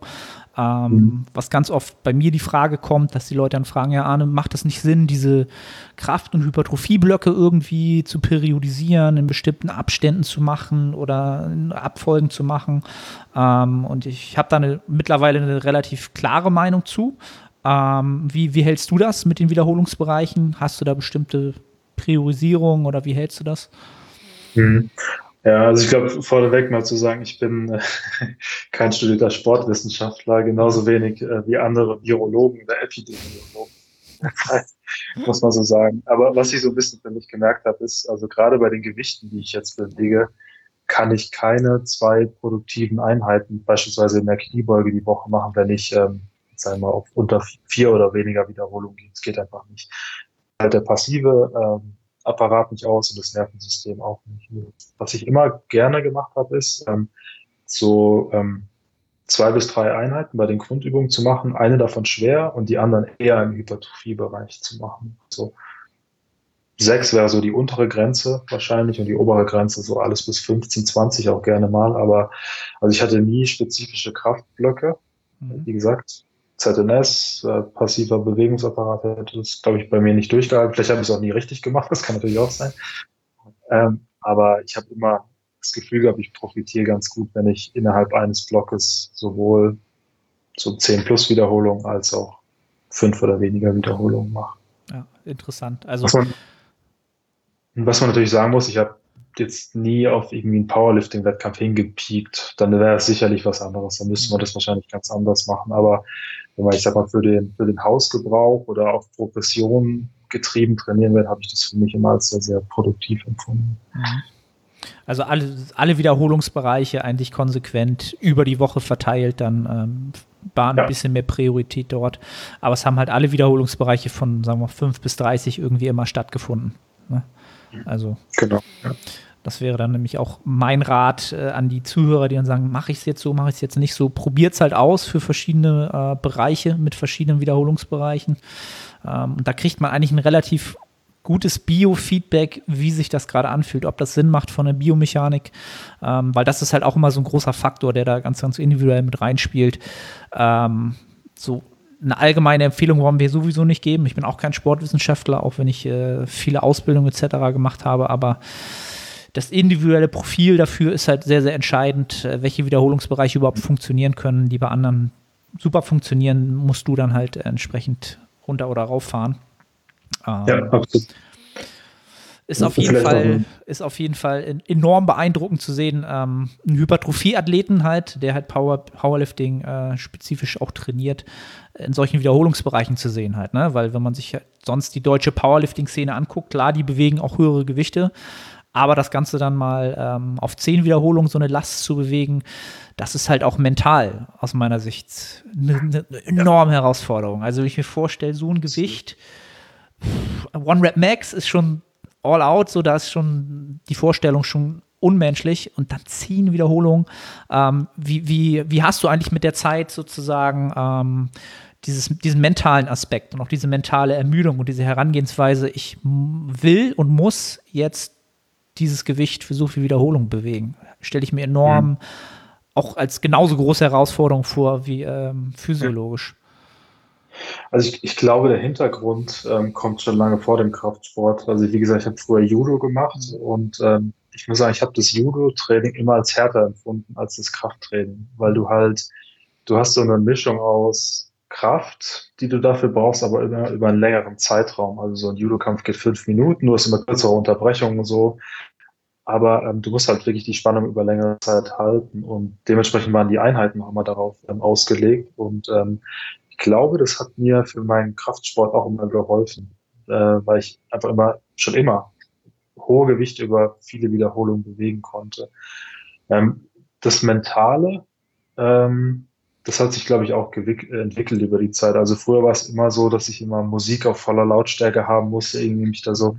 Speaker 3: Ähm, mhm. Was ganz oft bei mir die Frage kommt, dass die Leute dann fragen, ja Arne, macht das nicht Sinn, diese Kraft- und Hypertrophieblöcke irgendwie zu periodisieren, in bestimmten Abständen zu machen oder in Abfolgen zu machen? Ähm, und ich habe da eine, mittlerweile eine relativ klare Meinung zu. Ähm, wie, wie hältst du das mit den Wiederholungsbereichen? Hast du da bestimmte Priorisierung oder wie hältst du das?
Speaker 2: Ja, also ich glaube, vorneweg mal zu sagen, ich bin äh, kein studierter Sportwissenschaftler, genauso wenig äh, wie andere Virologen oder Epidemiologen. muss man so sagen. Aber was ich so ein bisschen für mich gemerkt habe, ist, also gerade bei den Gewichten, die ich jetzt bewege, kann ich keine zwei produktiven Einheiten, beispielsweise in der Kniebeuge die Woche machen, wenn ich, ähm, sagen wir mal, auf unter vier oder weniger Wiederholungen gehe. Es geht einfach nicht. Halt der passive ähm, Apparat nicht aus und das Nervensystem auch nicht. Was ich immer gerne gemacht habe, ist ähm, so ähm, zwei bis drei Einheiten bei den Grundübungen zu machen, eine davon schwer und die anderen eher im Hypertrophiebereich zu machen. So sechs wäre so die untere Grenze wahrscheinlich und die obere Grenze so alles bis 15, 20 auch gerne mal. Aber also ich hatte nie spezifische Kraftblöcke. Mhm. Wie gesagt, ZNS, äh, passiver Bewegungsapparat, hätte das, glaube ich, bei mir nicht durchgehalten. Vielleicht habe ich es auch nie richtig gemacht, das kann natürlich auch sein. Ähm, aber ich habe immer das Gefühl gehabt, ich profitiere ganz gut, wenn ich innerhalb eines Blockes sowohl so 10 plus Wiederholungen als auch fünf oder weniger Wiederholungen mache.
Speaker 3: Ja, interessant. Also
Speaker 2: was man, was man natürlich sagen muss, ich habe jetzt nie auf irgendwie einen Powerlifting-Wettkampf hingepiekt, dann wäre es sicherlich was anderes. Dann müsste man das wahrscheinlich ganz anders machen. Aber wenn man, ich sag mal, für den, für den Hausgebrauch oder auf Progression getrieben trainieren will, habe ich das für mich immer als sehr, sehr produktiv empfunden. Mhm.
Speaker 3: Also alle, alle Wiederholungsbereiche eigentlich konsequent über die Woche verteilt, dann ähm, war ein bisschen mehr Priorität dort. Aber es haben halt alle Wiederholungsbereiche von, sagen wir, 5 bis 30 irgendwie immer stattgefunden. Ne? Also. Genau. Ja. Das wäre dann nämlich auch mein Rat äh, an die Zuhörer, die dann sagen, mache ich es jetzt so, mache ich es jetzt nicht so. Probiert es halt aus für verschiedene äh, Bereiche mit verschiedenen Wiederholungsbereichen. Ähm, und da kriegt man eigentlich ein relativ gutes Biofeedback, wie sich das gerade anfühlt, ob das Sinn macht von der Biomechanik, ähm, weil das ist halt auch immer so ein großer Faktor, der da ganz, ganz individuell mit reinspielt. Ähm, so eine allgemeine Empfehlung wollen wir sowieso nicht geben. Ich bin auch kein Sportwissenschaftler, auch wenn ich äh, viele Ausbildungen etc. gemacht habe, aber das individuelle Profil dafür ist halt sehr, sehr entscheidend, äh, welche Wiederholungsbereiche überhaupt funktionieren können, die bei anderen super funktionieren, musst du dann halt entsprechend runter oder rauffahren. Ähm, ja, absolut. Ist auf, jeden Fall, ist auf jeden Fall enorm beeindruckend zu sehen. Ähm, ein Hypertrophie-Athleten halt, der halt Power, Powerlifting äh, spezifisch auch trainiert, in solchen Wiederholungsbereichen zu sehen halt, ne? Weil wenn man sich halt sonst die deutsche Powerlifting-Szene anguckt, klar, die bewegen auch höhere Gewichte, aber das Ganze dann mal ähm, auf zehn Wiederholungen so eine Last zu bewegen, das ist halt auch mental aus meiner Sicht eine, eine enorme ja. Herausforderung. Also wenn ich mir vorstelle, so ein Gewicht, One Rep Max ist schon all out, so da ist schon die Vorstellung schon unmenschlich und dann zehn Wiederholungen. Ähm, wie, wie, wie hast du eigentlich mit der Zeit sozusagen ähm, dieses, diesen mentalen Aspekt und auch diese mentale Ermüdung und diese Herangehensweise, ich will und muss jetzt dieses Gewicht für so viel Wiederholung bewegen. Stelle ich mir enorm mhm. auch als genauso große Herausforderung vor wie ähm, physiologisch.
Speaker 2: Also ich, ich, glaube, der Hintergrund ähm, kommt schon lange vor dem Kraftsport. Also wie gesagt, ich habe früher Judo gemacht mhm. und ähm, ich muss sagen, ich habe das Judo-Training immer als härter empfunden als das Krafttraining, weil du halt, du hast so eine Mischung aus Kraft, die du dafür brauchst, aber immer über einen längeren Zeitraum. Also so ein Judo-Kampf geht fünf Minuten, du hast immer kürzere Unterbrechungen und so. Aber ähm, du musst halt wirklich die Spannung über längere Zeit halten und dementsprechend waren die Einheiten auch immer darauf ähm, ausgelegt. Und ähm, ich glaube, das hat mir für meinen Kraftsport auch immer geholfen, äh, weil ich einfach immer, schon immer hohe Gewichte über viele Wiederholungen bewegen konnte. Ähm, das Mentale, ähm, das hat sich, glaube ich, auch entwickelt über die Zeit. Also früher war es immer so, dass ich immer Musik auf voller Lautstärke haben musste, irgendwie mich da so,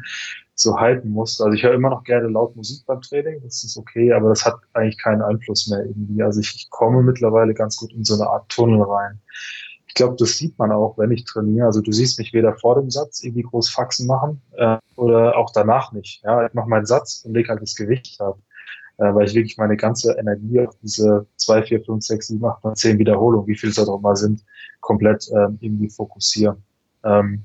Speaker 2: so halten musste. Also ich höre immer noch gerne laut Musik beim Training, das ist okay, aber das hat eigentlich keinen Einfluss mehr irgendwie. Also ich, ich komme mittlerweile ganz gut in so eine Art Tunnel rein. Ich glaube, das sieht man auch, wenn ich trainiere. Also du siehst mich weder vor dem Satz irgendwie groß Faxen machen äh, oder auch danach nicht. Ja, ich mache meinen Satz und lege halt das Gewicht ab. Äh, weil ich wirklich meine ganze Energie auf diese zwei, vier, fünf, sechs, sieben, acht, neun, zehn Wiederholungen, wie viel es auch immer sind, komplett ähm, irgendwie fokussiere. Ähm,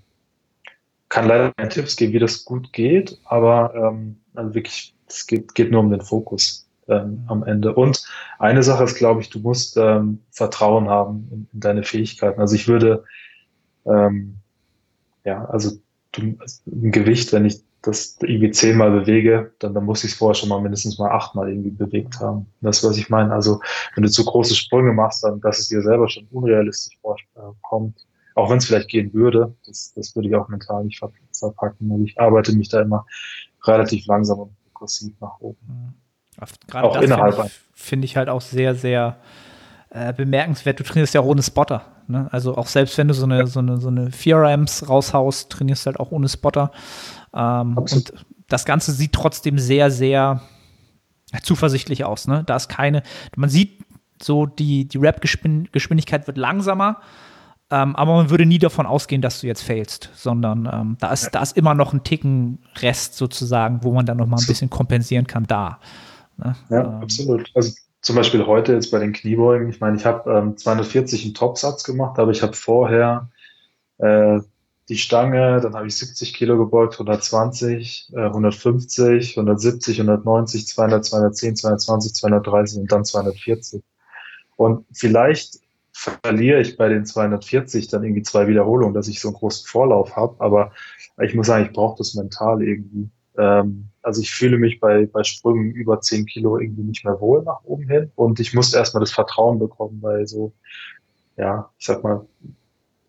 Speaker 2: kann leider keine Tipps geben, wie das gut geht, aber ähm, also wirklich, es geht, geht nur um den Fokus ähm, am Ende. Und eine Sache ist, glaube ich, du musst ähm, Vertrauen haben in, in deine Fähigkeiten. Also ich würde, ähm, ja, also du, ein Gewicht, wenn ich das irgendwie zehnmal bewege, dann, dann muss ich es vorher schon mal mindestens mal achtmal irgendwie bewegt haben. Das ist, was ich meine. Also wenn du zu große Sprünge machst, dann dass es dir selber schon unrealistisch vorkommt. Auch wenn es vielleicht gehen würde, das, das würde ich auch mental nicht verpacken. Ich arbeite mich da immer relativ langsam und progressiv nach oben. Mhm.
Speaker 3: Gerade auch das innerhalb. Finde ich, find ich halt auch sehr, sehr äh, bemerkenswert. Du trainierst ja auch ohne Spotter. Ne? Also auch selbst wenn du so eine, so eine, so eine 4 Rams raushaust, trainierst du halt auch ohne Spotter. Ähm, und das Ganze sieht trotzdem sehr, sehr zuversichtlich aus. Ne? Da ist keine, man sieht so, die, die Rap-Geschwindigkeit wird langsamer, ähm, aber man würde nie davon ausgehen, dass du jetzt failst, sondern ähm, da, ist, da ist immer noch ein Ticken Rest sozusagen, wo man dann noch mal ein bisschen kompensieren kann da.
Speaker 2: Ne? Ja, ähm, absolut. Also zum Beispiel heute jetzt bei den Kniebeugen, ich meine, ich habe ähm, 240 einen Topsatz gemacht, aber ich habe vorher äh, die Stange, dann habe ich 70 Kilo gebeugt, 120, äh, 150, 170, 190, 200, 210, 220, 230 und dann 240. Und vielleicht verliere ich bei den 240 dann irgendwie zwei Wiederholungen, dass ich so einen großen Vorlauf habe, aber ich muss sagen, ich brauche das mental irgendwie. Ähm, also ich fühle mich bei, bei Sprüngen über 10 Kilo irgendwie nicht mehr wohl nach oben hin und ich musste erstmal das Vertrauen bekommen bei so, ja, ich sag mal,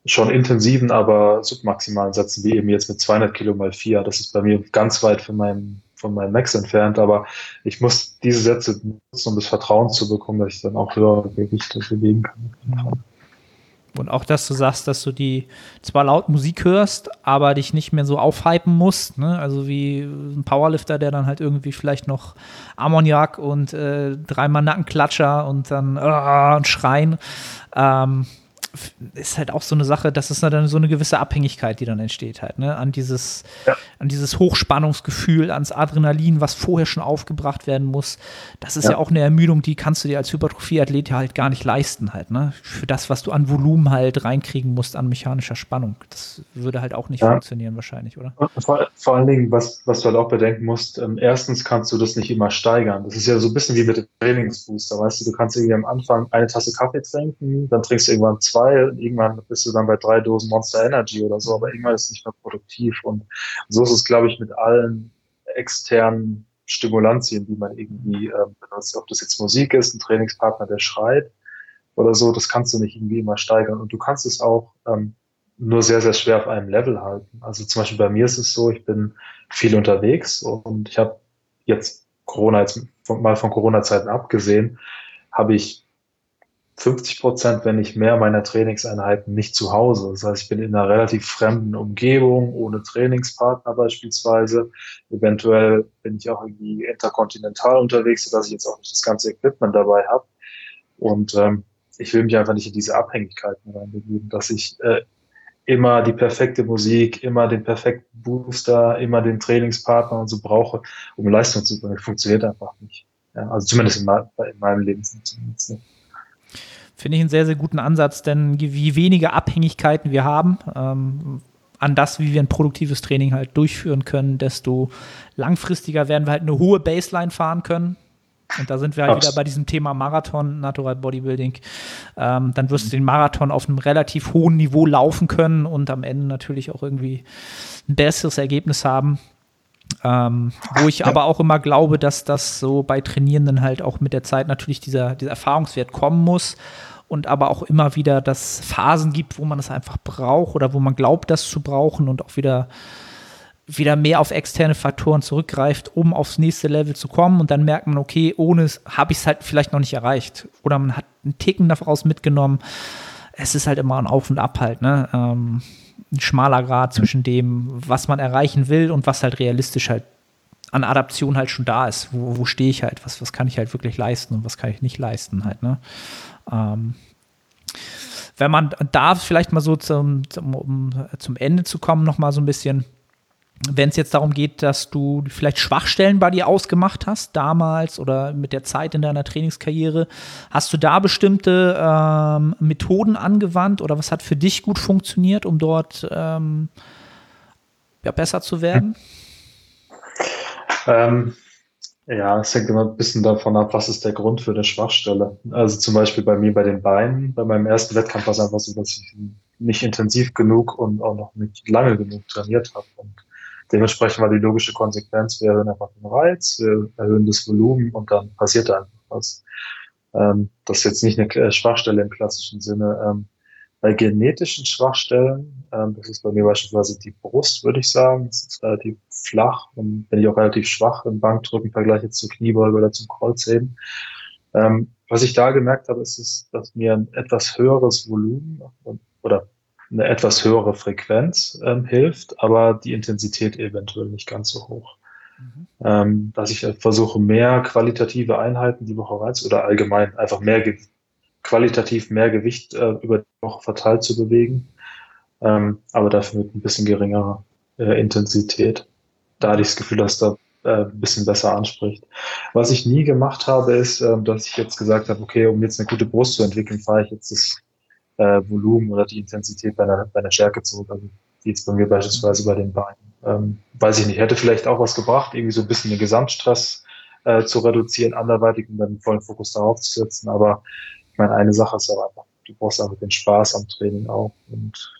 Speaker 2: schon intensiven, aber submaximalen Sätzen, wie eben jetzt mit 200 Kilo mal 4. Das ist bei mir ganz weit von meinem, von meinem Max entfernt, aber ich muss diese Sätze nutzen, um das Vertrauen zu bekommen, dass ich dann auch höhere Gewichte bewegen kann.
Speaker 3: Und auch, dass du sagst, dass du die zwar laut Musik hörst, aber dich nicht mehr so aufhypen musst. Ne? Also wie ein Powerlifter, der dann halt irgendwie vielleicht noch Ammoniak und äh, dreimal Nackenklatscher und dann äh, und Schreien. Ähm, ist halt auch so eine Sache, das ist dann so eine gewisse Abhängigkeit, die dann entsteht halt, ne? An dieses, ja. an dieses Hochspannungsgefühl, ans Adrenalin, was vorher schon aufgebracht werden muss. Das ist ja, ja auch eine Ermüdung, die kannst du dir als Hypertrophie-Athlet ja halt gar nicht leisten halt, ne? Für das, was du an Volumen halt reinkriegen musst an mechanischer Spannung. Das würde halt auch nicht ja. funktionieren wahrscheinlich, oder?
Speaker 2: Vor, vor, allen Dingen, was, was du halt auch bedenken musst, ähm, erstens kannst du das nicht immer steigern. Das ist ja so ein bisschen wie mit dem Trainingsbooster, weißt du, du kannst irgendwie am Anfang eine Tasse Kaffee trinken, dann trinkst du irgendwann zwei zwei, irgendwann bist du dann bei drei Dosen Monster Energy oder so, aber irgendwann ist es nicht mehr produktiv. Und so ist es, glaube ich, mit allen externen Stimulantien, die man irgendwie äh, benutzt. Ob das jetzt Musik ist, ein Trainingspartner, der schreit oder so, das kannst du nicht irgendwie immer steigern. Und du kannst es auch ähm, nur sehr, sehr schwer auf einem Level halten. Also zum Beispiel bei mir ist es so, ich bin viel unterwegs und ich habe jetzt Corona, jetzt mal von Corona-Zeiten abgesehen, habe ich 50 Prozent, wenn nicht mehr meiner Trainingseinheiten nicht zu Hause. Das heißt, ich bin in einer relativ fremden Umgebung, ohne Trainingspartner beispielsweise. Eventuell bin ich auch irgendwie interkontinental unterwegs, sodass ich jetzt auch nicht das ganze Equipment dabei habe. Und ähm, ich will mich einfach nicht in diese Abhängigkeiten reinbegeben, dass ich äh, immer die perfekte Musik, immer den perfekten Booster, immer den Trainingspartner und so brauche, um Leistung zu bringen. Funktioniert einfach nicht. Ja, also zumindest in, in meinem Leben funktioniert es.
Speaker 3: Finde ich einen sehr, sehr guten Ansatz, denn je weniger Abhängigkeiten wir haben, ähm, an das, wie wir ein produktives Training halt durchführen können, desto langfristiger werden wir halt eine hohe Baseline fahren können. Und da sind wir halt wieder bei diesem Thema Marathon, Natural Bodybuilding. Ähm, dann wirst du den Marathon auf einem relativ hohen Niveau laufen können und am Ende natürlich auch irgendwie ein besseres Ergebnis haben. Ähm, wo ich aber auch immer glaube, dass das so bei Trainierenden halt auch mit der Zeit natürlich dieser, dieser Erfahrungswert kommen muss und aber auch immer wieder, dass Phasen gibt, wo man das einfach braucht oder wo man glaubt, das zu brauchen und auch wieder wieder mehr auf externe Faktoren zurückgreift, um aufs nächste Level zu kommen und dann merkt man, okay, ohne es habe ich es halt vielleicht noch nicht erreicht oder man hat einen Ticken daraus mitgenommen. Es ist halt immer ein Auf und Ab halt, ne? Ähm, ein schmaler Grad zwischen dem, was man erreichen will und was halt realistisch halt an Adaption halt schon da ist. Wo, wo stehe ich halt? Was, was kann ich halt wirklich leisten und was kann ich nicht leisten halt, ne? Ähm, wenn man da vielleicht mal so zum, zum, um zum Ende zu kommen, noch mal so ein bisschen, wenn es jetzt darum geht, dass du vielleicht Schwachstellen bei dir ausgemacht hast, damals oder mit der Zeit in deiner Trainingskarriere, hast du da bestimmte ähm, Methoden angewandt oder was hat für dich gut funktioniert, um dort ähm, ja, besser zu werden?
Speaker 2: Ähm, ja, es hängt immer ein bisschen davon ab, was ist der Grund für eine Schwachstelle. Also zum Beispiel bei mir bei den Beinen, bei meinem ersten Wettkampf war es einfach so, dass ich nicht intensiv genug und auch noch nicht lange genug trainiert habe. Und Dementsprechend war die logische Konsequenz, wir erhöhen einfach den Reiz, wir erhöhen das Volumen und dann passiert einfach was. Ähm, das ist jetzt nicht eine Schwachstelle im klassischen Sinne. Ähm, bei genetischen Schwachstellen, ähm, das ist bei mir beispielsweise die Brust, würde ich sagen, das ist relativ flach und bin ich auch relativ schwach im Bankdrücken im Vergleich jetzt zur Kniebeuge oder zum Kreuzheben. Ähm, was ich da gemerkt habe, ist, dass mir ein etwas höheres Volumen oder eine etwas höhere Frequenz ähm, hilft, aber die Intensität eventuell nicht ganz so hoch. Mhm. Ähm, dass ich versuche, mehr qualitative Einheiten die Woche rein oder allgemein einfach mehr qualitativ mehr Gewicht äh, über die Woche verteilt zu bewegen, ähm, aber dafür mit ein bisschen geringerer äh, Intensität. Da hatte ich das Gefühl, dass da äh, ein bisschen besser anspricht. Was ich nie gemacht habe, ist, äh, dass ich jetzt gesagt habe, okay, um jetzt eine gute Brust zu entwickeln, fahre ich jetzt das äh, Volumen oder die Intensität bei einer, bei einer Stärke zurück. Also wie jetzt bei mir beispielsweise bei den Beinen. Ähm, weiß ich nicht, hätte vielleicht auch was gebracht, irgendwie so ein bisschen den Gesamtstress äh, zu reduzieren, anderweitig und dann vollen Fokus darauf zu setzen. Aber ich meine, eine Sache ist aber einfach, du brauchst einfach den Spaß am Training auch. Und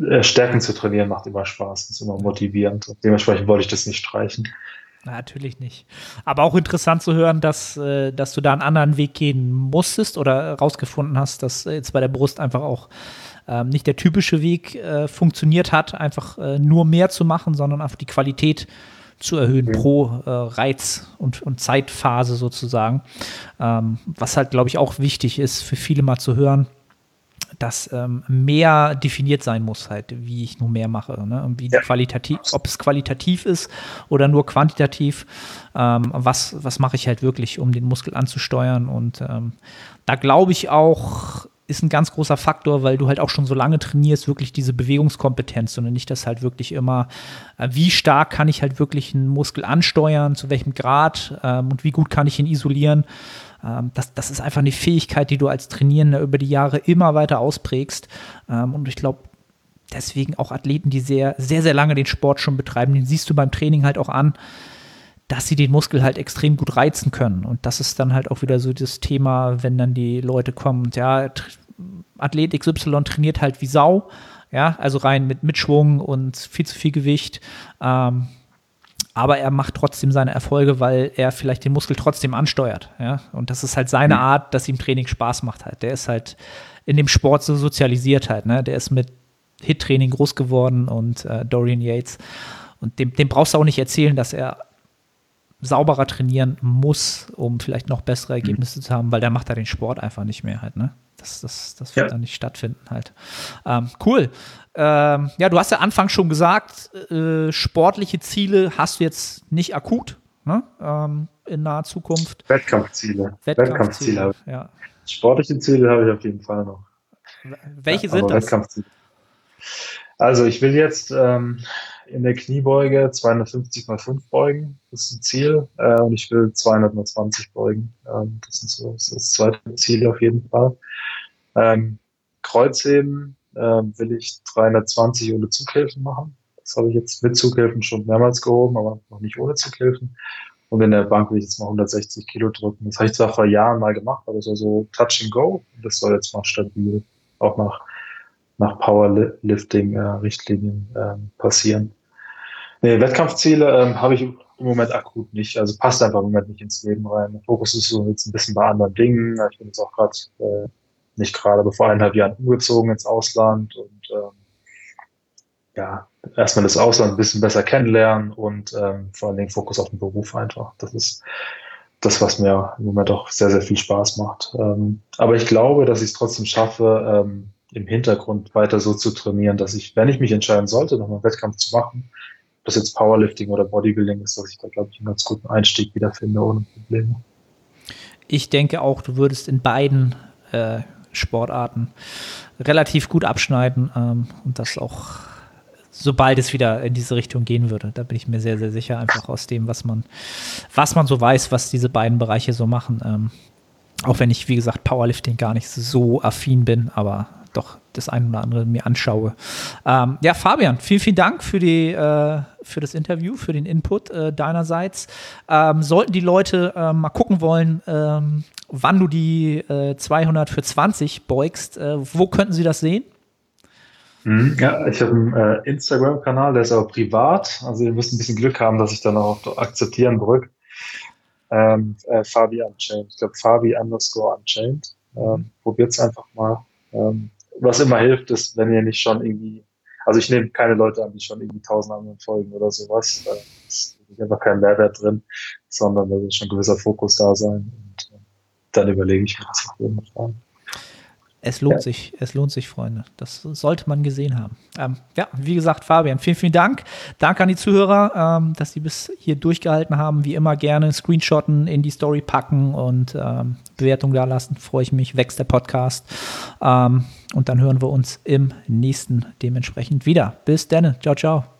Speaker 2: äh, Stärken zu trainieren macht immer Spaß, ist immer motivierend. Dementsprechend wollte ich das nicht streichen.
Speaker 3: Natürlich nicht. Aber auch interessant zu hören, dass, äh, dass du da einen anderen Weg gehen musstest oder rausgefunden hast, dass jetzt bei der Brust einfach auch ähm, nicht der typische Weg äh, funktioniert hat, einfach äh, nur mehr zu machen, sondern einfach die Qualität zu erhöhen mhm. pro äh, Reiz und, und Zeitphase sozusagen. Ähm, was halt, glaube ich, auch wichtig ist für viele mal zu hören dass ähm, mehr definiert sein muss, halt, wie ich nur mehr mache. Ne? Und wie ja. qualitativ, ob es qualitativ ist oder nur quantitativ, ähm, was, was mache ich halt wirklich, um den Muskel anzusteuern. Und ähm, da glaube ich auch, ist ein ganz großer Faktor, weil du halt auch schon so lange trainierst, wirklich diese Bewegungskompetenz, sondern nicht das halt wirklich immer, äh, wie stark kann ich halt wirklich einen Muskel ansteuern, zu welchem Grad ähm, und wie gut kann ich ihn isolieren. Ähm, das, das ist einfach eine Fähigkeit, die du als Trainierender über die Jahre immer weiter ausprägst. Ähm, und ich glaube, deswegen auch Athleten, die sehr, sehr, sehr lange den Sport schon betreiben, den siehst du beim Training halt auch an, dass sie den Muskel halt extrem gut reizen können. Und das ist dann halt auch wieder so das Thema, wenn dann die Leute kommen und ja, Athlet XY trainiert halt wie Sau, ja, also rein mit Mitschwung und viel zu viel Gewicht. Ähm, aber er macht trotzdem seine Erfolge, weil er vielleicht den Muskel trotzdem ansteuert. Ja? Und das ist halt seine mhm. Art, dass ihm Training Spaß macht halt. Der ist halt in dem Sport so sozialisiert halt. Ne? Der ist mit Hit-Training groß geworden und äh, Dorian Yates. Und dem, dem brauchst du auch nicht erzählen, dass er sauberer trainieren muss, um vielleicht noch bessere mhm. Ergebnisse mhm. zu haben, weil der macht da den Sport einfach nicht mehr halt. Ne? Das, das, das wird ja. dann nicht stattfinden halt. Ähm, cool. Ähm, ja, du hast ja anfangs schon gesagt, äh, sportliche Ziele hast du jetzt nicht akut ne? ähm, in naher Zukunft.
Speaker 2: Wettkampfziele.
Speaker 3: Wettkampfziele, Wettkampfziele
Speaker 2: ja. Sportliche Ziele habe ich auf jeden Fall noch.
Speaker 3: Welche ja, sind das?
Speaker 2: Also ich will jetzt ähm, in der Kniebeuge 250 mal 5 beugen. Das ist ein Ziel. Äh, und ich will 220 beugen. Ähm, das, ist so, das ist das zweite Ziel auf jeden Fall. Ähm, Kreuzheben äh, will ich 320 ohne Zughilfen machen. Das habe ich jetzt mit Zughilfen schon mehrmals gehoben, aber noch nicht ohne Zughilfen. Und in der Bank will ich jetzt mal 160 Kilo drücken. Das habe ich zwar vor Jahren mal gemacht, aber so, so Touch and Go. Das soll jetzt mal stabil auch nach, nach Powerlifting-Richtlinien äh, äh, passieren. Nee, Wettkampfziele ähm, habe ich im Moment akut nicht. Also passt einfach im Moment nicht ins Leben rein. Der Fokus ist so jetzt ein bisschen bei anderen Dingen. Ich bin jetzt auch gerade äh, nicht gerade, aber vor eineinhalb Jahren umgezogen ins Ausland und ähm, ja, erstmal das Ausland ein bisschen besser kennenlernen und ähm, vor allen Dingen Fokus auf den Beruf einfach. Das ist das, was mir im Moment auch sehr, sehr viel Spaß macht. Ähm, aber ich glaube, dass ich es trotzdem schaffe, ähm, im Hintergrund weiter so zu trainieren, dass ich, wenn ich mich entscheiden sollte, nochmal einen Wettkampf zu machen, ob das jetzt Powerlifting oder Bodybuilding ist, dass ich da, glaube ich, einen ganz guten Einstieg wiederfinde ohne Probleme.
Speaker 3: Ich denke auch, du würdest in beiden äh, Sportarten relativ gut abschneiden ähm, und das auch sobald es wieder in diese Richtung gehen würde. Da bin ich mir sehr, sehr sicher, einfach aus dem, was man, was man so weiß, was diese beiden Bereiche so machen. Ähm, auch wenn ich, wie gesagt, Powerlifting gar nicht so affin bin, aber doch das ein oder andere mir anschaue. Ähm, ja, Fabian, vielen, vielen Dank für, die, äh, für das Interview, für den Input äh, deinerseits. Ähm, sollten die Leute äh, mal gucken wollen, ähm, wann du die 200 äh, für 20 beugst, äh, wo könnten sie das sehen?
Speaker 2: Mhm. Ja, ich habe einen äh, Instagram-Kanal, der ist auch privat. Also ihr müsst ein bisschen Glück haben, dass ich dann auch akzeptieren drücke. Ähm, äh, Fabi Unchained. Ich glaube, Fabi underscore Unchained. Ähm, Probiert es einfach mal. Ähm, was immer hilft, ist, wenn ihr nicht schon irgendwie, also ich nehme keine Leute an, die schon irgendwie tausend anderen folgen oder sowas. Da ist einfach kein Mehrwert drin, sondern da wird schon ein gewisser Fokus da sein. Dann überlege ich mir das auf jeden Fall.
Speaker 3: Es lohnt ja. sich, es lohnt sich, Freunde. Das sollte man gesehen haben. Ähm, ja, wie gesagt, Fabian, vielen, vielen Dank. Danke an die Zuhörer, ähm, dass sie bis hier durchgehalten haben. Wie immer gerne Screenshotten in die Story packen und ähm, Bewertung da lassen. Freue ich mich, wächst der Podcast. Ähm, und dann hören wir uns im nächsten dementsprechend wieder. Bis dann. Ciao, ciao.